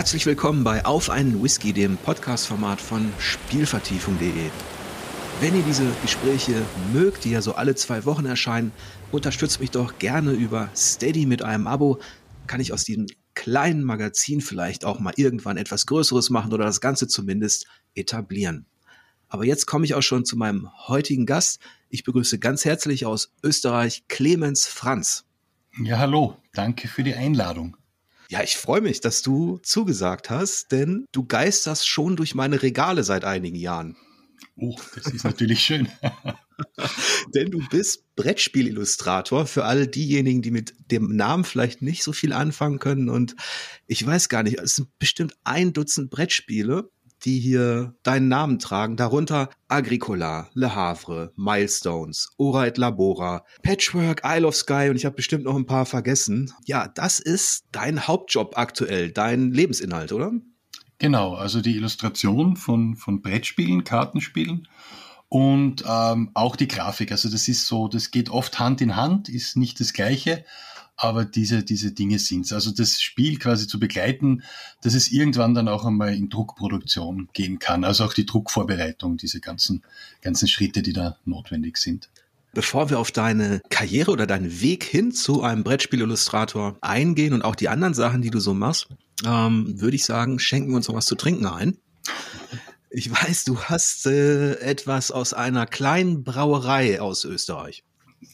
Herzlich willkommen bei Auf einen Whisky, dem Podcast-Format von Spielvertiefung.de. Wenn ihr diese Gespräche mögt, die ja so alle zwei Wochen erscheinen, unterstützt mich doch gerne über Steady mit einem Abo. Kann ich aus diesem kleinen Magazin vielleicht auch mal irgendwann etwas Größeres machen oder das Ganze zumindest etablieren. Aber jetzt komme ich auch schon zu meinem heutigen Gast. Ich begrüße ganz herzlich aus Österreich Clemens Franz. Ja, hallo. Danke für die Einladung. Ja, ich freue mich, dass du zugesagt hast, denn du geisterst schon durch meine Regale seit einigen Jahren. Oh, das ist natürlich schön. denn du bist Brettspielillustrator für alle diejenigen, die mit dem Namen vielleicht nicht so viel anfangen können. Und ich weiß gar nicht, es sind bestimmt ein Dutzend Brettspiele die hier deinen Namen tragen, darunter Agricola, Le Havre, Milestones, Ora et Labora, Patchwork, Isle of Sky und ich habe bestimmt noch ein paar vergessen. Ja, das ist dein Hauptjob aktuell, dein Lebensinhalt, oder? Genau, also die Illustration von, von Brettspielen, Kartenspielen und ähm, auch die Grafik. Also das ist so, das geht oft Hand in Hand, ist nicht das Gleiche, aber diese, diese Dinge sind's. Also das Spiel quasi zu begleiten, dass es irgendwann dann auch einmal in Druckproduktion gehen kann. Also auch die Druckvorbereitung, diese ganzen, ganzen Schritte, die da notwendig sind. Bevor wir auf deine Karriere oder deinen Weg hin zu einem Brettspielillustrator eingehen und auch die anderen Sachen, die du so machst, ähm, würde ich sagen, schenken wir uns noch was zu trinken ein. Ich weiß, du hast äh, etwas aus einer kleinen Brauerei aus Österreich.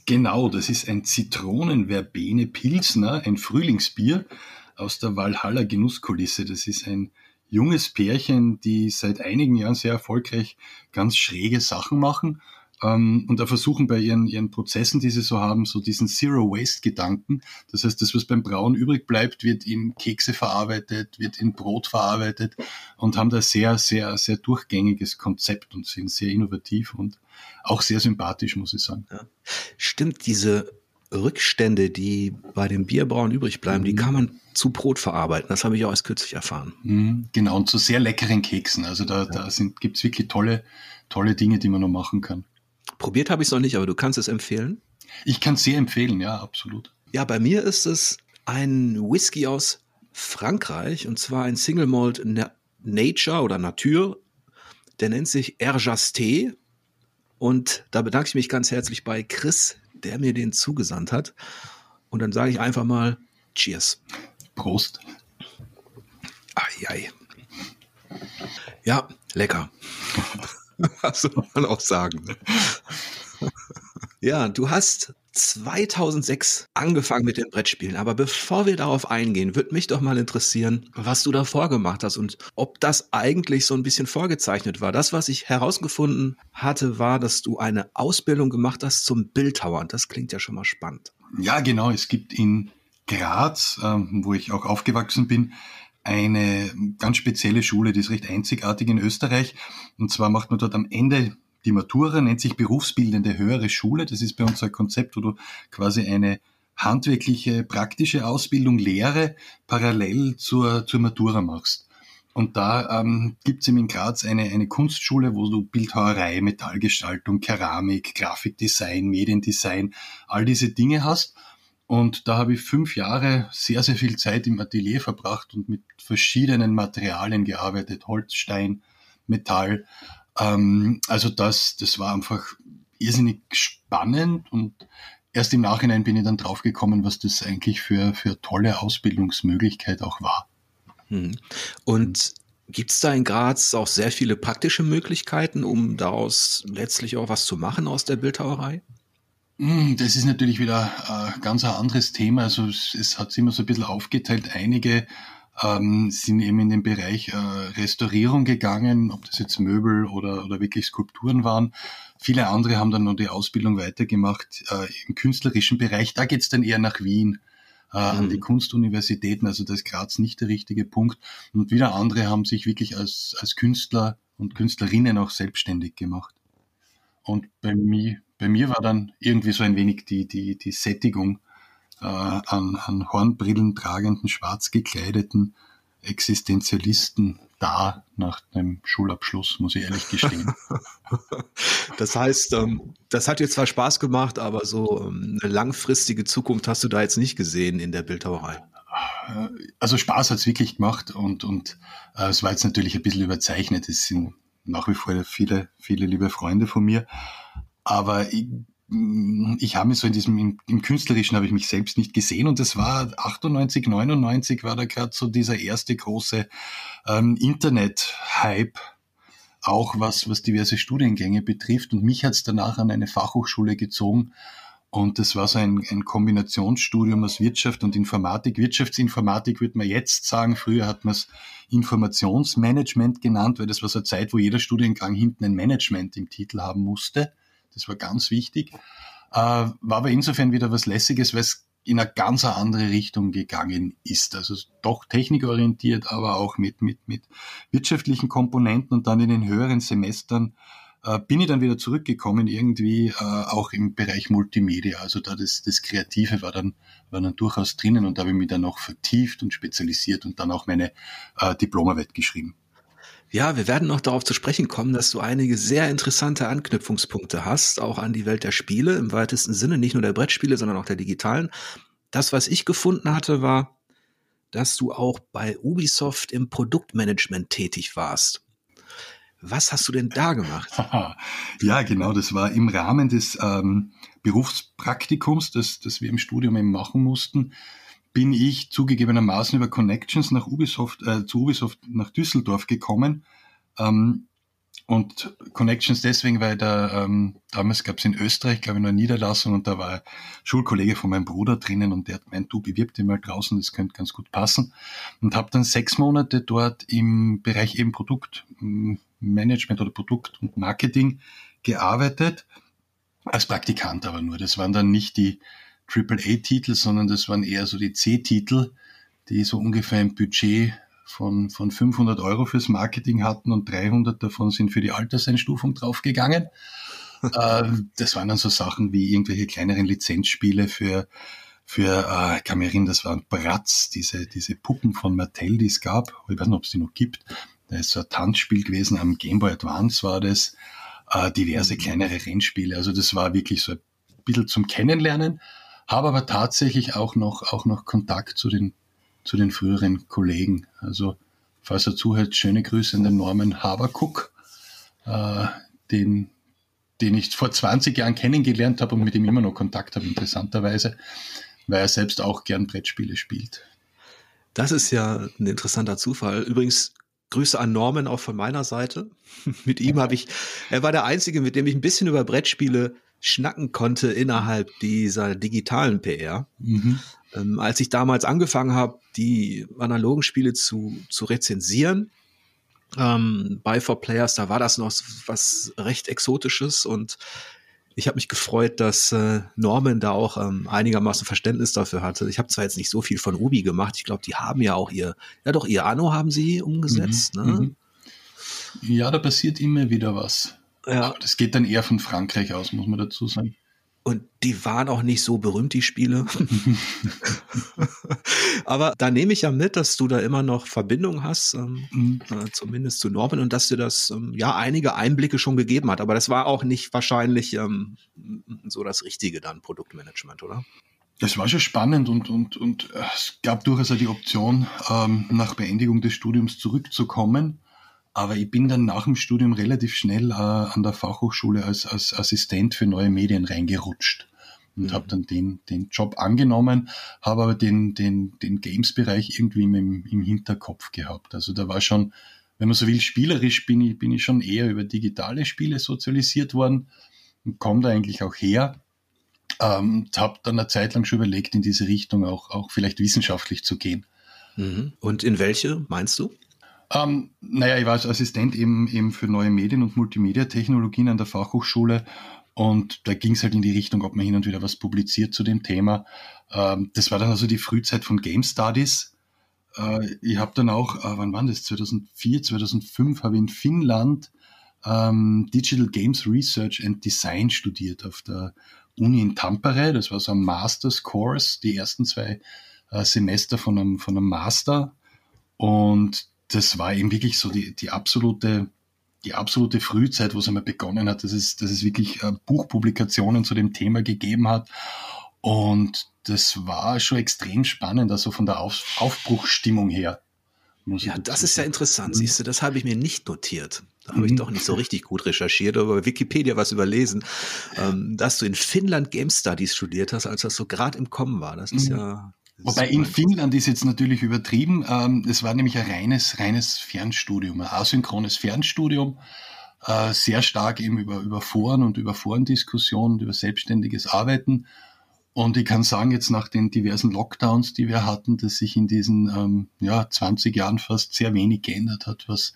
Genau, das ist ein Zitronenverbene Pilsner, ein Frühlingsbier aus der Valhalla Genusskulisse. Das ist ein junges Pärchen, die seit einigen Jahren sehr erfolgreich ganz schräge Sachen machen und da versuchen bei ihren, ihren Prozessen, die sie so haben, so diesen Zero-Waste-Gedanken. Das heißt, das, was beim Brauen übrig bleibt, wird in Kekse verarbeitet, wird in Brot verarbeitet und haben da sehr, sehr, sehr durchgängiges Konzept und sind sehr innovativ und auch sehr sympathisch, muss ich sagen. Ja. Stimmt, diese Rückstände, die bei dem Bierbrauen übrig bleiben, mhm. die kann man zu Brot verarbeiten. Das habe ich auch erst kürzlich erfahren. Mhm, genau, und zu sehr leckeren Keksen. Also da, ja. da gibt es wirklich tolle, tolle Dinge, die man noch machen kann. Probiert habe ich es noch nicht, aber du kannst es empfehlen? Ich kann es sehr empfehlen, ja, absolut. Ja, bei mir ist es ein Whisky aus Frankreich und zwar ein Single Malt Nature oder Nature. Der nennt sich Erjasté und da bedanke ich mich ganz herzlich bei Chris, der mir den zugesandt hat. Und dann sage ich einfach mal Cheers. Prost. Eieiei. Ja, lecker. Was soll man auch sagen? ja, du hast 2006 angefangen mit den Brettspielen. Aber bevor wir darauf eingehen, würde mich doch mal interessieren, was du davor gemacht hast und ob das eigentlich so ein bisschen vorgezeichnet war. Das, was ich herausgefunden hatte, war, dass du eine Ausbildung gemacht hast zum Bildhauer. Und das klingt ja schon mal spannend. Ja, genau. Es gibt in Graz, ähm, wo ich auch aufgewachsen bin, eine ganz spezielle Schule, die ist recht einzigartig in Österreich. Und zwar macht man dort am Ende die Matura, nennt sich berufsbildende höhere Schule. Das ist bei uns ein Konzept, wo du quasi eine handwerkliche, praktische Ausbildung, Lehre parallel zur, zur Matura machst. Und da ähm, gibt es in Graz eine, eine Kunstschule, wo du Bildhauerei, Metallgestaltung, Keramik, Grafikdesign, Mediendesign, all diese Dinge hast. Und da habe ich fünf Jahre sehr, sehr viel Zeit im Atelier verbracht und mit verschiedenen Materialien gearbeitet, Holz, Stein, Metall. Ähm, also das, das war einfach irrsinnig spannend und erst im Nachhinein bin ich dann draufgekommen, was das eigentlich für, für tolle Ausbildungsmöglichkeit auch war. Hm. Und gibt es da in Graz auch sehr viele praktische Möglichkeiten, um daraus letztlich auch was zu machen aus der Bildhauerei? Hm, das ist natürlich wieder ein ganz ein anderes Thema. Also es, es hat sich immer so ein bisschen aufgeteilt. Einige ähm, sind eben in den Bereich äh, Restaurierung gegangen, ob das jetzt Möbel oder, oder wirklich Skulpturen waren. Viele andere haben dann noch die Ausbildung weitergemacht äh, im künstlerischen Bereich. Da geht's dann eher nach Wien. Äh, mhm. an die Kunstuniversitäten, also da ist Graz nicht der richtige Punkt. Und wieder andere haben sich wirklich als, als Künstler und Künstlerinnen auch selbstständig gemacht. Und bei mir, bei mir war dann irgendwie so ein wenig die, die, die Sättigung äh, an, an Hornbrillen tragenden, schwarz gekleideten Existenzialisten da nach dem Schulabschluss, muss ich ehrlich gestehen. das heißt, ähm, das hat dir zwar Spaß gemacht, aber so ähm, eine langfristige Zukunft hast du da jetzt nicht gesehen in der Bildhauerei. also Spaß hat's wirklich gemacht und, und äh, es war jetzt natürlich ein bisschen überzeichnet. Es sind nach wie vor viele, viele liebe Freunde von mir. Aber ich, ich habe mich so in diesem, im, im Künstlerischen habe ich mich selbst nicht gesehen und es war 98, 99 war da gerade so dieser erste große ähm, Internet-Hype, auch was, was diverse Studiengänge betrifft und mich hat es danach an eine Fachhochschule gezogen und das war so ein, ein Kombinationsstudium aus Wirtschaft und Informatik. Wirtschaftsinformatik würde man jetzt sagen, früher hat man es Informationsmanagement genannt, weil das war so eine Zeit, wo jeder Studiengang hinten ein Management im Titel haben musste. Das war ganz wichtig. Äh, war aber insofern wieder was Lässiges, weil es in eine ganz andere Richtung gegangen ist. Also doch technikorientiert, aber auch mit, mit, mit wirtschaftlichen Komponenten und dann in den höheren Semestern äh, bin ich dann wieder zurückgekommen, irgendwie äh, auch im Bereich Multimedia. Also da das, das Kreative war dann, war dann durchaus drinnen und da habe ich mich dann auch vertieft und spezialisiert und dann auch meine äh, Diplomarbeit geschrieben. Ja, wir werden noch darauf zu sprechen kommen, dass du einige sehr interessante Anknüpfungspunkte hast, auch an die Welt der Spiele im weitesten Sinne, nicht nur der Brettspiele, sondern auch der digitalen. Das, was ich gefunden hatte, war, dass du auch bei Ubisoft im Produktmanagement tätig warst. Was hast du denn da gemacht? ja, genau, das war im Rahmen des ähm, Berufspraktikums, das, das wir im Studium eben machen mussten bin ich zugegebenermaßen über Connections nach Ubisoft, äh, zu Ubisoft nach Düsseldorf gekommen. Ähm, und Connections deswegen, weil da ähm, damals gab es in Österreich, glaube ich, eine Niederlassung und da war ein Schulkollege von meinem Bruder drinnen und der hat gemeint, du bewirb dich mal draußen, das könnte ganz gut passen. Und habe dann sechs Monate dort im Bereich eben Produktmanagement oder Produkt und Marketing gearbeitet, als Praktikant aber nur. Das waren dann nicht die AAA-Titel, sondern das waren eher so die C-Titel, die so ungefähr ein Budget von, von 500 Euro fürs Marketing hatten und 300 davon sind für die Alterseinstufung draufgegangen. äh, das waren dann so Sachen wie irgendwelche kleineren Lizenzspiele für, für äh, ich kann mich erinnern, das waren Bratz, diese, diese Puppen von Mattel, die es gab. Ich weiß nicht, ob es die noch gibt. Da ist so ein Tanzspiel gewesen, am Game Boy Advance war das, äh, diverse mhm. kleinere Rennspiele. Also das war wirklich so ein bisschen zum Kennenlernen habe aber tatsächlich auch noch, auch noch Kontakt zu den, zu den früheren Kollegen. Also, falls er zuhört, schöne Grüße an den Norman Habercook, äh, den, den ich vor 20 Jahren kennengelernt habe und mit ihm immer noch Kontakt habe, interessanterweise, weil er selbst auch gern Brettspiele spielt. Das ist ja ein interessanter Zufall. Übrigens, Grüße an Norman auch von meiner Seite. mit ihm habe ich, er war der Einzige, mit dem ich ein bisschen über Brettspiele schnacken konnte innerhalb dieser digitalen PR. Mhm. Ähm, als ich damals angefangen habe, die analogen Spiele zu, zu rezensieren, ähm, bei For Players, da war das noch was recht Exotisches und ich habe mich gefreut, dass äh, Norman da auch ähm, einigermaßen Verständnis dafür hatte. Ich habe zwar jetzt nicht so viel von Ruby gemacht, ich glaube, die haben ja auch ihr, ja doch, ihr Anno haben sie umgesetzt. Mhm, ne? Mhm. Ja, da passiert immer wieder was. Ja. Aber das geht dann eher von Frankreich aus, muss man dazu sagen. Und die waren auch nicht so berühmt, die Spiele. Aber da nehme ich ja mit, dass du da immer noch Verbindung hast, ähm, mhm. äh, zumindest zu Norman, und dass dir das ähm, ja einige Einblicke schon gegeben hat. Aber das war auch nicht wahrscheinlich ähm, so das Richtige dann, Produktmanagement, oder? Das war schon spannend und, und, und äh, es gab durchaus auch die Option, ähm, nach Beendigung des Studiums zurückzukommen. Aber ich bin dann nach dem Studium relativ schnell äh, an der Fachhochschule als, als Assistent für neue Medien reingerutscht und mhm. habe dann den, den Job angenommen, habe aber den, den, den Games-Bereich irgendwie im, im Hinterkopf gehabt. Also da war schon, wenn man so will, spielerisch bin ich, bin ich schon eher über digitale Spiele sozialisiert worden und komme da eigentlich auch her. Ähm, habe dann eine Zeit lang schon überlegt, in diese Richtung auch, auch vielleicht wissenschaftlich zu gehen. Mhm. Und in welche meinst du? Ähm, naja, ich war als Assistent eben, eben für neue Medien- und Multimedia-Technologien an der Fachhochschule und da ging es halt in die Richtung, ob man hin und wieder was publiziert zu dem Thema. Ähm, das war dann also die Frühzeit von Game Studies. Äh, ich habe dann auch, äh, wann war das? 2004, 2005 habe ich in Finnland ähm, Digital Games Research and Design studiert auf der Uni in Tampere. Das war so ein Masters Course, die ersten zwei äh, Semester von einem, von einem Master. Und das war eben wirklich so die, die absolute die absolute Frühzeit, wo es einmal begonnen hat, dass es, dass es wirklich äh, Buchpublikationen zu dem Thema gegeben hat. Und das war schon extrem spannend, also von der Auf Aufbruchsstimmung her. Ja, das ist ja interessant, mhm. siehst du, das habe ich mir nicht notiert. Da habe ich mhm. doch nicht so richtig gut recherchiert, aber bei Wikipedia was überlesen, ähm, dass du in Finnland Game Studies studiert hast, als das so gerade im Kommen war. Das ist mhm. ja. Wobei in Finnland ist jetzt natürlich übertrieben. Ähm, es war nämlich ein reines, reines Fernstudium, ein asynchrones Fernstudium, äh, sehr stark eben über, über Foren und über Forendiskussionen, über selbstständiges Arbeiten. Und ich kann sagen, jetzt nach den diversen Lockdowns, die wir hatten, dass sich in diesen ähm, ja, 20 Jahren fast sehr wenig geändert hat, was,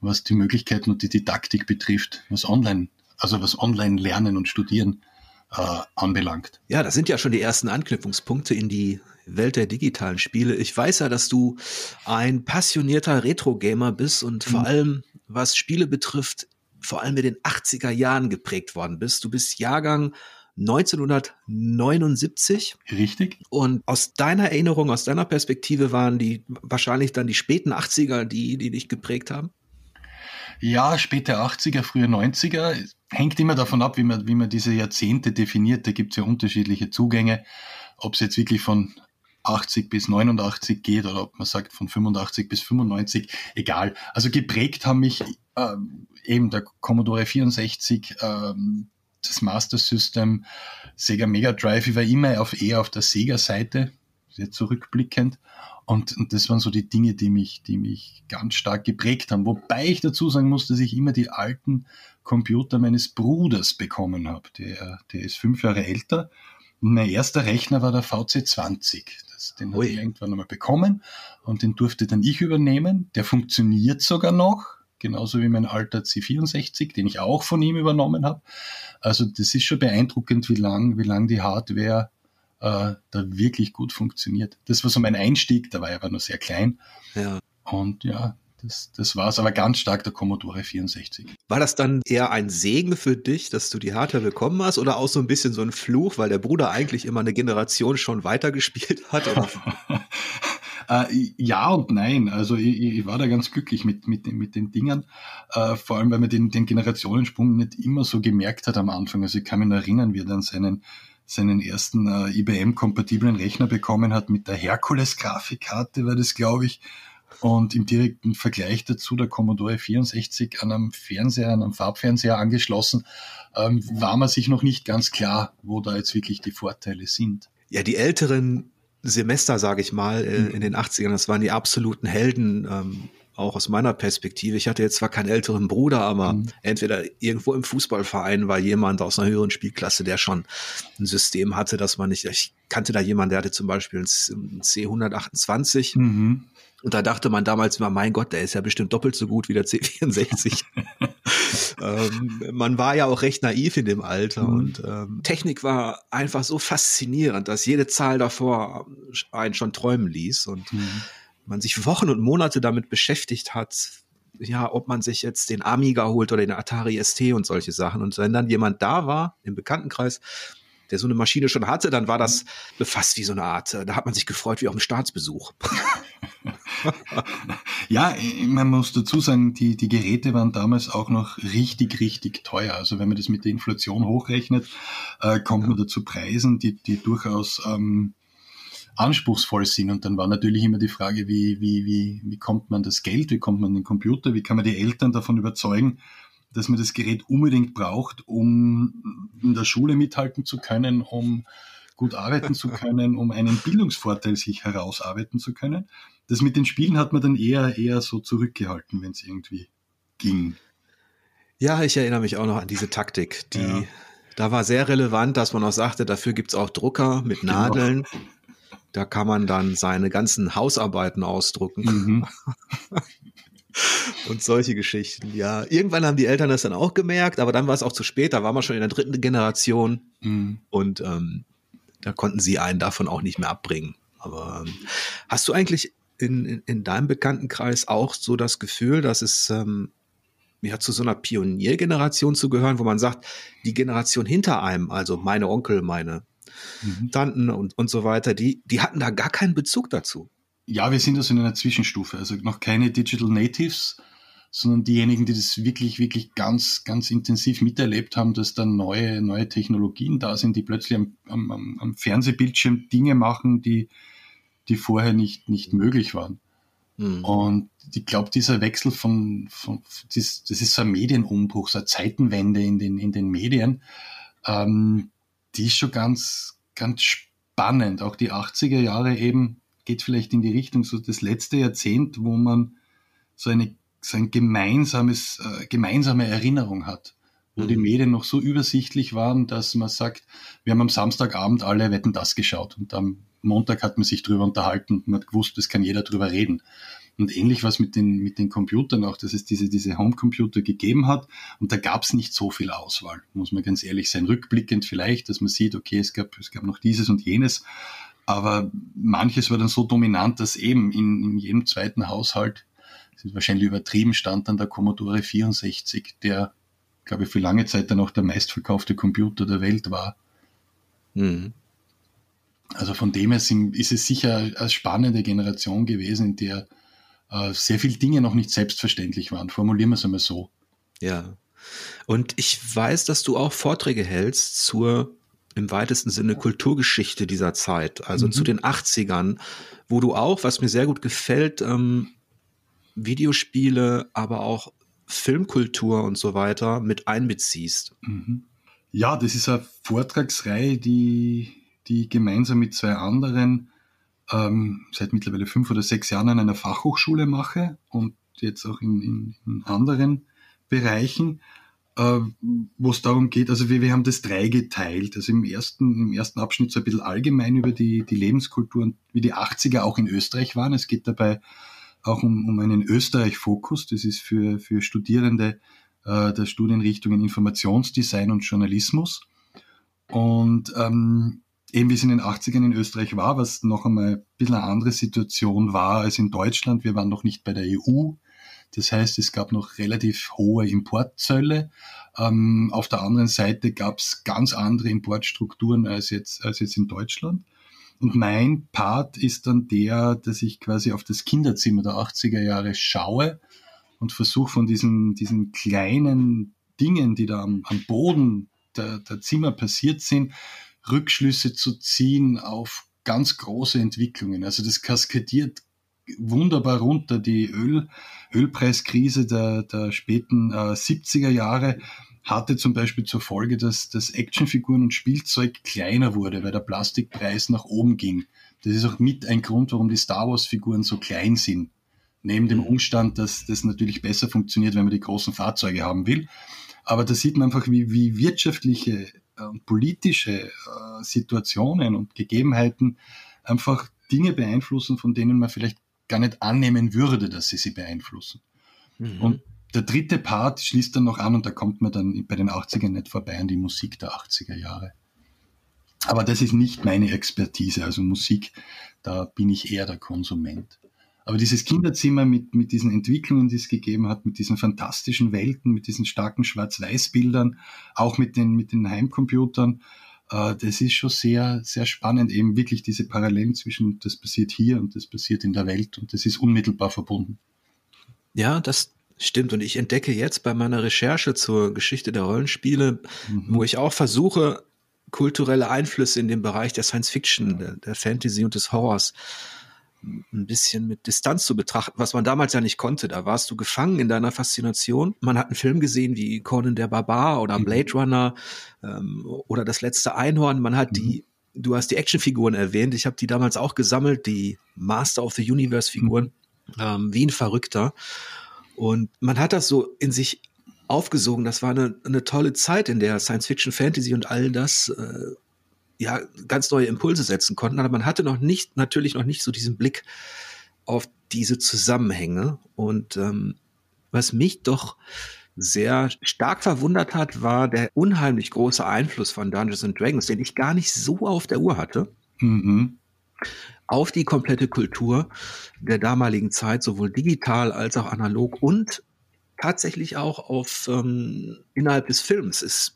was die Möglichkeiten und die Didaktik betrifft, was online, also was online lernen und studieren äh, anbelangt. Ja, das sind ja schon die ersten Anknüpfungspunkte in die Welt der digitalen Spiele. Ich weiß ja, dass du ein passionierter Retro-Gamer bist und mhm. vor allem, was Spiele betrifft, vor allem in den 80er Jahren geprägt worden bist. Du bist Jahrgang 1979. Richtig. Und aus deiner Erinnerung, aus deiner Perspektive waren die wahrscheinlich dann die späten 80er, die, die dich geprägt haben? Ja, späte 80er, frühe 90er. Hängt immer davon ab, wie man, wie man diese Jahrzehnte definiert. Da gibt es ja unterschiedliche Zugänge. Ob es jetzt wirklich von 80 bis 89 geht oder ob man sagt von 85 bis 95, egal. Also geprägt haben mich ähm, eben der Commodore 64, ähm, das Master System, Sega Mega Drive, ich war immer auf, eher auf der Sega-Seite, sehr zurückblickend. Und, und das waren so die Dinge, die mich, die mich ganz stark geprägt haben. Wobei ich dazu sagen muss, dass ich immer die alten Computer meines Bruders bekommen habe. Der, der ist fünf Jahre älter. Mein erster Rechner war der VC20. Das, den habe ich irgendwann einmal bekommen und den durfte dann ich übernehmen. Der funktioniert sogar noch genauso wie mein alter C64, den ich auch von ihm übernommen habe. Also das ist schon beeindruckend, wie lang, wie lang die Hardware äh, da wirklich gut funktioniert. Das war so mein Einstieg, da war ich aber nur sehr klein. Ja. Und ja, das, das war es, aber ganz stark der Commodore 64. War das dann eher ein Segen für dich, dass du die Hardware bekommen hast oder auch so ein bisschen so ein Fluch, weil der Bruder eigentlich immer eine Generation schon weitergespielt hat? Äh, ja und nein. Also ich, ich, war da ganz glücklich mit, mit, mit den Dingen. Äh, vor allem, weil man den, den Generationensprung nicht immer so gemerkt hat am Anfang. Also ich kann mich erinnern, wie er dann seinen seinen ersten äh, IBM-kompatiblen Rechner bekommen hat mit der Hercules-Grafikkarte, war das, glaube ich. Und im direkten Vergleich dazu der Commodore 64 an einem Fernseher, an einem Farbfernseher angeschlossen, ähm, war man sich noch nicht ganz klar, wo da jetzt wirklich die Vorteile sind. Ja, die älteren Semester, sage ich mal, äh, mhm. in den 80ern. Das waren die absoluten Helden, ähm, auch aus meiner Perspektive. Ich hatte jetzt zwar keinen älteren Bruder, aber mhm. entweder irgendwo im Fußballverein war jemand aus einer höheren Spielklasse, der schon ein System hatte, dass man nicht, ich kannte da jemanden, der hatte zum Beispiel ein C128. Mhm. Und da dachte man damals immer, mein Gott, der ist ja bestimmt doppelt so gut wie der C64. ähm, man war ja auch recht naiv in dem Alter mhm. und ähm, Technik war einfach so faszinierend, dass jede Zahl davor einen schon träumen ließ und mhm. man sich Wochen und Monate damit beschäftigt hat, ja, ob man sich jetzt den Amiga holt oder den Atari ST und solche Sachen. Und wenn dann jemand da war im Bekanntenkreis, der so eine Maschine schon hatte, dann war das befasst wie so eine Art, äh, da hat man sich gefreut wie auf einem Staatsbesuch. ja, man muss dazu sagen, die, die Geräte waren damals auch noch richtig, richtig teuer. Also wenn man das mit der Inflation hochrechnet, äh, kommt ja. man dazu Preisen, die, die durchaus ähm, anspruchsvoll sind. Und dann war natürlich immer die Frage, wie, wie, wie, wie kommt man das Geld, wie kommt man den Computer, wie kann man die Eltern davon überzeugen, dass man das Gerät unbedingt braucht, um in der Schule mithalten zu können, um gut arbeiten zu können, um einen Bildungsvorteil sich herausarbeiten zu können. Das mit den Spielen hat man dann eher, eher so zurückgehalten, wenn es irgendwie ging. Ja, ich erinnere mich auch noch an diese Taktik, die ja. da war sehr relevant, dass man auch sagte, dafür gibt es auch Drucker mit genau. Nadeln. Genau. Da kann man dann seine ganzen Hausarbeiten ausdrucken. Mhm. und solche Geschichten. Ja, irgendwann haben die Eltern das dann auch gemerkt, aber dann war es auch zu spät. Da war man schon in der dritten Generation mhm. und ähm, da konnten sie einen davon auch nicht mehr abbringen. Aber ähm, hast du eigentlich in, in, in, deinem Bekanntenkreis auch so das Gefühl, dass es ähm, ja zu so einer Pioniergeneration zu gehören, wo man sagt, die Generation hinter einem, also meine Onkel, meine mhm. Tanten und, und so weiter, die, die hatten da gar keinen Bezug dazu. Ja, wir sind also in einer Zwischenstufe, also noch keine Digital Natives, sondern diejenigen, die das wirklich, wirklich ganz, ganz intensiv miterlebt haben, dass dann neue, neue Technologien da sind, die plötzlich am, am, am Fernsehbildschirm Dinge machen, die, die vorher nicht, nicht möglich waren. Mhm. Und ich glaube, dieser Wechsel von, von das, das ist so ein Medienumbruch, so eine Zeitenwende in den, in den Medien, ähm, die ist schon ganz, ganz spannend. Auch die 80er Jahre eben geht vielleicht in die Richtung, so das letzte Jahrzehnt, wo man so eine, so ein gemeinsames, äh, gemeinsame Erinnerung hat wo mhm. die Medien noch so übersichtlich waren, dass man sagt, wir haben am Samstagabend alle Wetten das geschaut und am Montag hat man sich drüber unterhalten und man hat gewusst, es kann jeder drüber reden. Und ähnlich was mit den, mit den Computern auch, dass es diese, diese Homecomputer gegeben hat. Und da gab es nicht so viel Auswahl, muss man ganz ehrlich sein. Rückblickend vielleicht, dass man sieht, okay, es gab, es gab noch dieses und jenes. Aber manches war dann so dominant, dass eben in, in jedem zweiten Haushalt, das ist wahrscheinlich übertrieben, stand dann der Commodore 64, der, glaube ich, für lange Zeit dann auch der meistverkaufte Computer der Welt war. Mhm. Also von dem her ist es sicher eine spannende Generation gewesen, in der äh, sehr viele Dinge noch nicht selbstverständlich waren. Formulieren wir es einmal so. Ja. Und ich weiß, dass du auch Vorträge hältst zur im weitesten Sinne Kulturgeschichte dieser Zeit, also mhm. zu den 80ern, wo du auch, was mir sehr gut gefällt, ähm, Videospiele, aber auch Filmkultur und so weiter mit einbeziehst. Mhm. Ja, das ist eine Vortragsreihe, die die gemeinsam mit zwei anderen ähm, seit mittlerweile fünf oder sechs Jahren an einer Fachhochschule mache und jetzt auch in, in, in anderen Bereichen, äh, wo es darum geht, also wir, wir haben das drei geteilt. Also im ersten, im ersten Abschnitt so ein bisschen allgemein über die, die Lebenskultur und wie die 80er auch in Österreich waren. Es geht dabei auch um, um einen Österreich-Fokus. Das ist für, für Studierende äh, der Studienrichtungen Informationsdesign und Journalismus. Und ähm, eben wie es in den 80ern in Österreich war, was noch einmal ein bisschen eine andere Situation war als in Deutschland. Wir waren noch nicht bei der EU. Das heißt, es gab noch relativ hohe Importzölle. Ähm, auf der anderen Seite gab es ganz andere Importstrukturen als jetzt, als jetzt in Deutschland. Und mein Part ist dann der, dass ich quasi auf das Kinderzimmer der 80er Jahre schaue und versuche von diesen, diesen kleinen Dingen, die da am, am Boden der, der Zimmer passiert sind, Rückschlüsse zu ziehen auf ganz große Entwicklungen. Also das kaskadiert wunderbar runter. Die Öl, Ölpreiskrise der, der späten äh, 70er Jahre hatte zum Beispiel zur Folge, dass, dass Actionfiguren und Spielzeug kleiner wurde, weil der Plastikpreis nach oben ging. Das ist auch mit ein Grund, warum die Star Wars-Figuren so klein sind. Neben dem mhm. Umstand, dass das natürlich besser funktioniert, wenn man die großen Fahrzeuge haben will. Aber da sieht man einfach, wie, wie wirtschaftliche und politische äh, Situationen und Gegebenheiten einfach Dinge beeinflussen, von denen man vielleicht gar nicht annehmen würde, dass sie sie beeinflussen. Mhm. Und der dritte Part schließt dann noch an und da kommt man dann bei den 80ern nicht vorbei an die Musik der 80er Jahre. Aber das ist nicht meine Expertise, also Musik, da bin ich eher der Konsument. Aber dieses Kinderzimmer mit, mit diesen Entwicklungen, die es gegeben hat, mit diesen fantastischen Welten, mit diesen starken Schwarz-Weiß-Bildern, auch mit den, mit den Heimcomputern, das ist schon sehr, sehr spannend, eben wirklich diese Parallelen zwischen das passiert hier und das passiert in der Welt und das ist unmittelbar verbunden. Ja, das stimmt. Und ich entdecke jetzt bei meiner Recherche zur Geschichte der Rollenspiele, mhm. wo ich auch versuche, kulturelle Einflüsse in dem Bereich der Science Fiction, der, der Fantasy und des Horrors ein bisschen mit Distanz zu betrachten, was man damals ja nicht konnte. Da warst du gefangen in deiner Faszination. Man hat einen Film gesehen wie Conan der Barbar oder mhm. Blade Runner ähm, oder Das letzte Einhorn. Man hat mhm. die, du hast die Actionfiguren erwähnt. Ich habe die damals auch gesammelt, die Master of the Universe Figuren, mhm. ähm, wie ein Verrückter. Und man hat das so in sich aufgesogen. Das war eine, eine tolle Zeit, in der Science Fiction, Fantasy und all das äh, ja ganz neue Impulse setzen konnten, aber man hatte noch nicht, natürlich noch nicht so diesen Blick auf diese Zusammenhänge. Und ähm, was mich doch sehr stark verwundert hat, war der unheimlich große Einfluss von Dungeons and Dragons, den ich gar nicht so auf der Uhr hatte. Mhm. Auf die komplette Kultur der damaligen Zeit, sowohl digital als auch analog und tatsächlich auch auf ähm, innerhalb des Films. Mhm.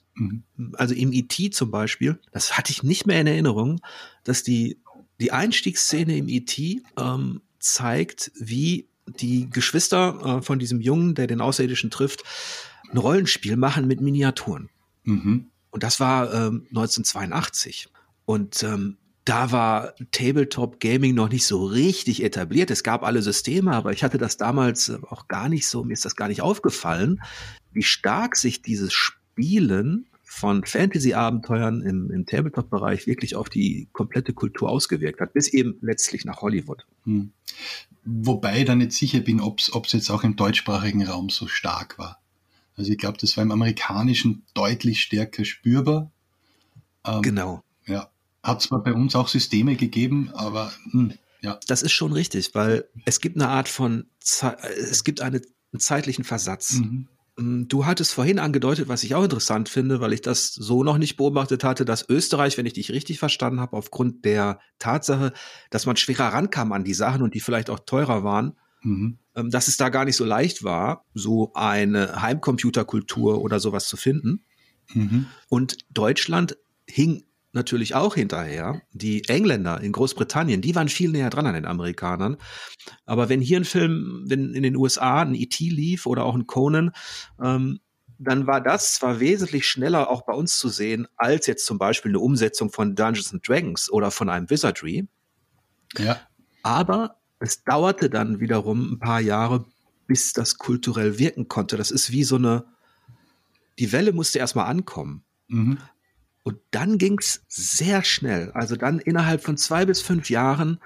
Also im E.T. zum Beispiel, das hatte ich nicht mehr in Erinnerung, dass die, die Einstiegsszene im E.T. Ähm, zeigt, wie die Geschwister äh, von diesem Jungen, der den Außerirdischen trifft, ein Rollenspiel machen mit Miniaturen. Mhm. Und das war ähm, 1982. Und ähm, da war Tabletop Gaming noch nicht so richtig etabliert. Es gab alle Systeme, aber ich hatte das damals äh, auch gar nicht so, mir ist das gar nicht aufgefallen, wie stark sich dieses Spielen von Fantasy-Abenteuern im, im Tabletop-Bereich wirklich auf die komplette Kultur ausgewirkt hat, bis eben letztlich nach Hollywood. Hm. Wobei ich da nicht sicher bin, ob es jetzt auch im deutschsprachigen Raum so stark war. Also ich glaube, das war im amerikanischen deutlich stärker spürbar. Ähm, genau. Ja. Hat zwar bei uns auch Systeme gegeben, aber hm, ja. Das ist schon richtig, weil es gibt eine Art von, Ze es gibt eine, einen zeitlichen Versatz. Mhm. Hm, du hattest vorhin angedeutet, was ich auch interessant finde, weil ich das so noch nicht beobachtet hatte, dass Österreich, wenn ich dich richtig verstanden habe, aufgrund der Tatsache, dass man schwerer rankam an die Sachen und die vielleicht auch teurer waren, mhm. Ähm, dass es da gar nicht so leicht war, so eine Heimcomputerkultur oder sowas zu finden. Mhm. Und Deutschland hing natürlich auch hinterher. Die Engländer in Großbritannien, die waren viel näher dran an den Amerikanern. Aber wenn hier ein Film, wenn in den USA ein E.T. lief oder auch ein Conan, ähm, dann war das zwar wesentlich schneller auch bei uns zu sehen, als jetzt zum Beispiel eine Umsetzung von Dungeons and Dragons oder von einem Wizardry. Ja. Aber es dauerte dann wiederum ein paar Jahre, bis das kulturell wirken konnte. Das ist wie so eine, die Welle musste erstmal ankommen. Mhm. Und dann ging's sehr schnell. Also dann innerhalb von zwei bis fünf Jahren,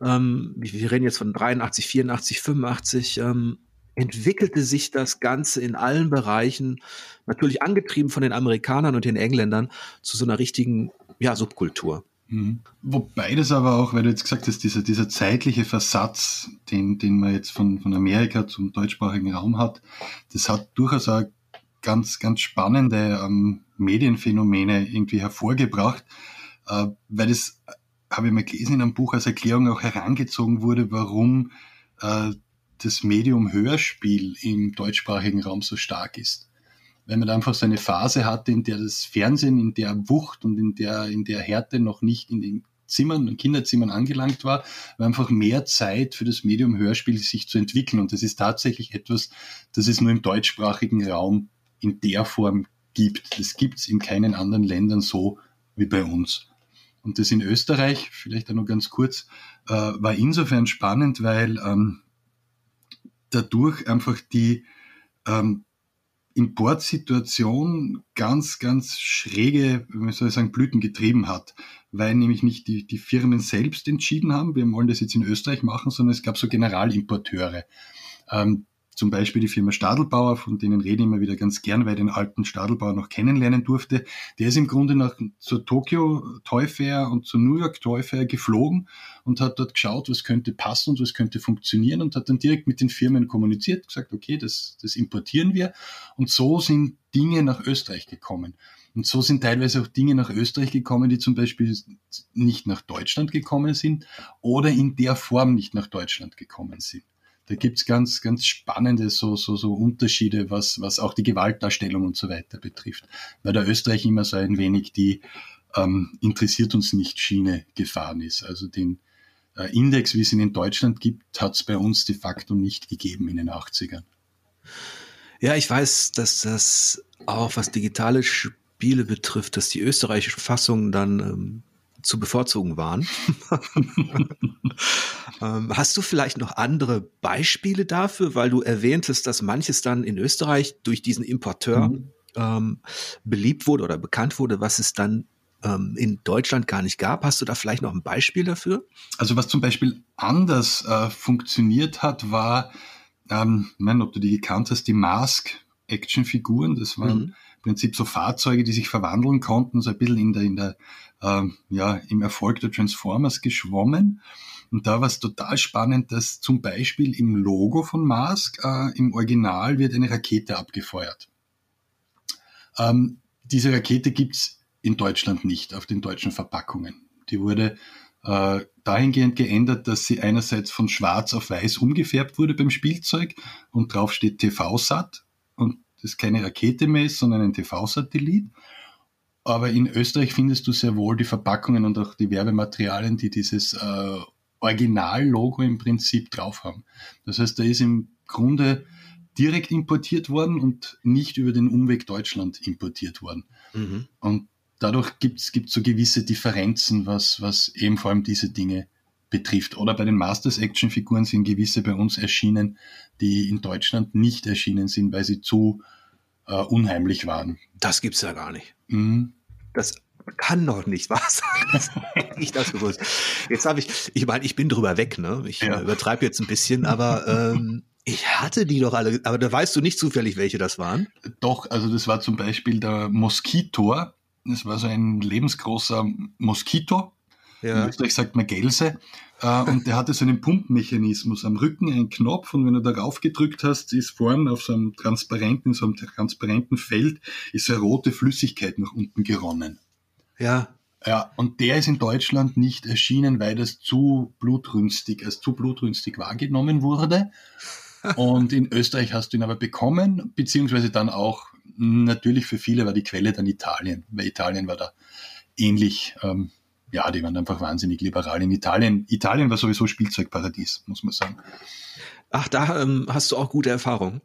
ähm, wir reden jetzt von 83, 84, 85, ähm, entwickelte sich das Ganze in allen Bereichen, natürlich angetrieben von den Amerikanern und den Engländern, zu so einer richtigen ja, Subkultur. Mhm. Wobei das aber auch, weil du jetzt gesagt hast, dieser, dieser zeitliche Versatz, den, den man jetzt von, von Amerika zum deutschsprachigen Raum hat, das hat durchaus auch ganz, ganz spannende ähm, Medienphänomene irgendwie hervorgebracht, äh, weil das, äh, habe ich mal gelesen in einem Buch als Erklärung auch herangezogen wurde, warum äh, das Medium Hörspiel im deutschsprachigen Raum so stark ist. Weil man einfach so eine Phase hatte, in der das Fernsehen in der Wucht und in der, in der Härte noch nicht in den Zimmern und Kinderzimmern angelangt war, war einfach mehr Zeit für das Medium Hörspiel sich zu entwickeln. Und das ist tatsächlich etwas, das es nur im deutschsprachigen Raum in der Form gibt. Das gibt es in keinen anderen Ländern so wie bei uns. Und das in Österreich, vielleicht auch noch ganz kurz, äh, war insofern spannend, weil ähm, dadurch einfach die ähm, Importsituation ganz, ganz schräge, wie soll ich sagen, Blüten getrieben hat, weil nämlich nicht die, die Firmen selbst entschieden haben, wir wollen das jetzt in Österreich machen, sondern es gab so Generalimporteure. Ähm, zum Beispiel die Firma Stadelbauer, von denen rede ich immer wieder ganz gern, weil ich den alten Stadelbauer noch kennenlernen durfte. Der ist im Grunde nach, zur Tokyo Toy Fair und zur New York Toy Fair geflogen und hat dort geschaut, was könnte passen und was könnte funktionieren und hat dann direkt mit den Firmen kommuniziert, gesagt, okay, das, das importieren wir. Und so sind Dinge nach Österreich gekommen. Und so sind teilweise auch Dinge nach Österreich gekommen, die zum Beispiel nicht nach Deutschland gekommen sind oder in der Form nicht nach Deutschland gekommen sind da gibt's ganz, ganz spannende so, so, so Unterschiede, was, was auch die Gewaltdarstellung und so weiter betrifft. Weil der Österreich immer so ein wenig die ähm, interessiert uns nicht Schiene gefahren ist. Also den äh, Index, wie es ihn in Deutschland gibt, hat es bei uns de facto nicht gegeben in den 80ern. Ja, ich weiß, dass das auch was digitale Spiele betrifft, dass die österreichische Fassung dann ähm, zu bevorzugen waren. ähm, hast du vielleicht noch andere Beispiele dafür, weil du erwähntest, dass manches dann in Österreich durch diesen Importeur mhm. ähm, beliebt wurde oder bekannt wurde, was es dann ähm, in Deutschland gar nicht gab. Hast du da vielleicht noch ein Beispiel dafür? Also was zum Beispiel anders äh, funktioniert hat, war, ähm, ich meine, ob du die gekannt hast, die Mask-Action-Figuren. Das waren mhm. Prinzip so Fahrzeuge, die sich verwandeln konnten, so ein bisschen in der, in der äh, ja, im Erfolg der Transformers geschwommen. Und da war es total spannend, dass zum Beispiel im Logo von Mask äh, im Original wird eine Rakete abgefeuert. Ähm, diese Rakete gibt's in Deutschland nicht auf den deutschen Verpackungen. Die wurde äh, dahingehend geändert, dass sie einerseits von schwarz auf weiß umgefärbt wurde beim Spielzeug und drauf steht TV-Sat und das keine Rakete mehr ist, sondern ein TV-Satellit. Aber in Österreich findest du sehr wohl die Verpackungen und auch die Werbematerialien, die dieses äh, Originallogo im Prinzip drauf haben. Das heißt, da ist im Grunde direkt importiert worden und nicht über den Umweg Deutschland importiert worden. Mhm. Und dadurch gibt es so gewisse Differenzen, was, was eben vor allem diese Dinge betrifft. Oder bei den Masters-Action-Figuren sind gewisse bei uns erschienen, die in Deutschland nicht erschienen sind, weil sie zu äh, unheimlich waren. Das gibt's ja gar nicht. Mhm. Das kann doch nicht wahr sein. ich das gewusst. Jetzt habe ich, ich meine, ich bin drüber weg, ne? Ich ja. übertreibe jetzt ein bisschen, aber ähm, ich hatte die doch alle, aber da weißt du nicht zufällig, welche das waren? Doch, also das war zum Beispiel der Moskitor. Das war so ein lebensgroßer Moskito. Ja. In Österreich sagt man Gelse. Äh, und der hatte so einen Pumpmechanismus am Rücken, einen Knopf und wenn du darauf gedrückt hast, ist vorne auf so einem transparenten, so einem transparenten Feld, ist so eine rote Flüssigkeit nach unten geronnen. Ja. Ja, und der ist in Deutschland nicht erschienen, weil das zu blutrünstig, als zu blutrünstig wahrgenommen wurde. Und in Österreich hast du ihn aber bekommen, beziehungsweise dann auch, natürlich für viele war die Quelle dann Italien, weil Italien war da ähnlich, ähm, ja, die waren einfach wahnsinnig liberal in Italien. Italien war sowieso Spielzeugparadies, muss man sagen. Ach, da ähm, hast du auch gute Erfahrungen.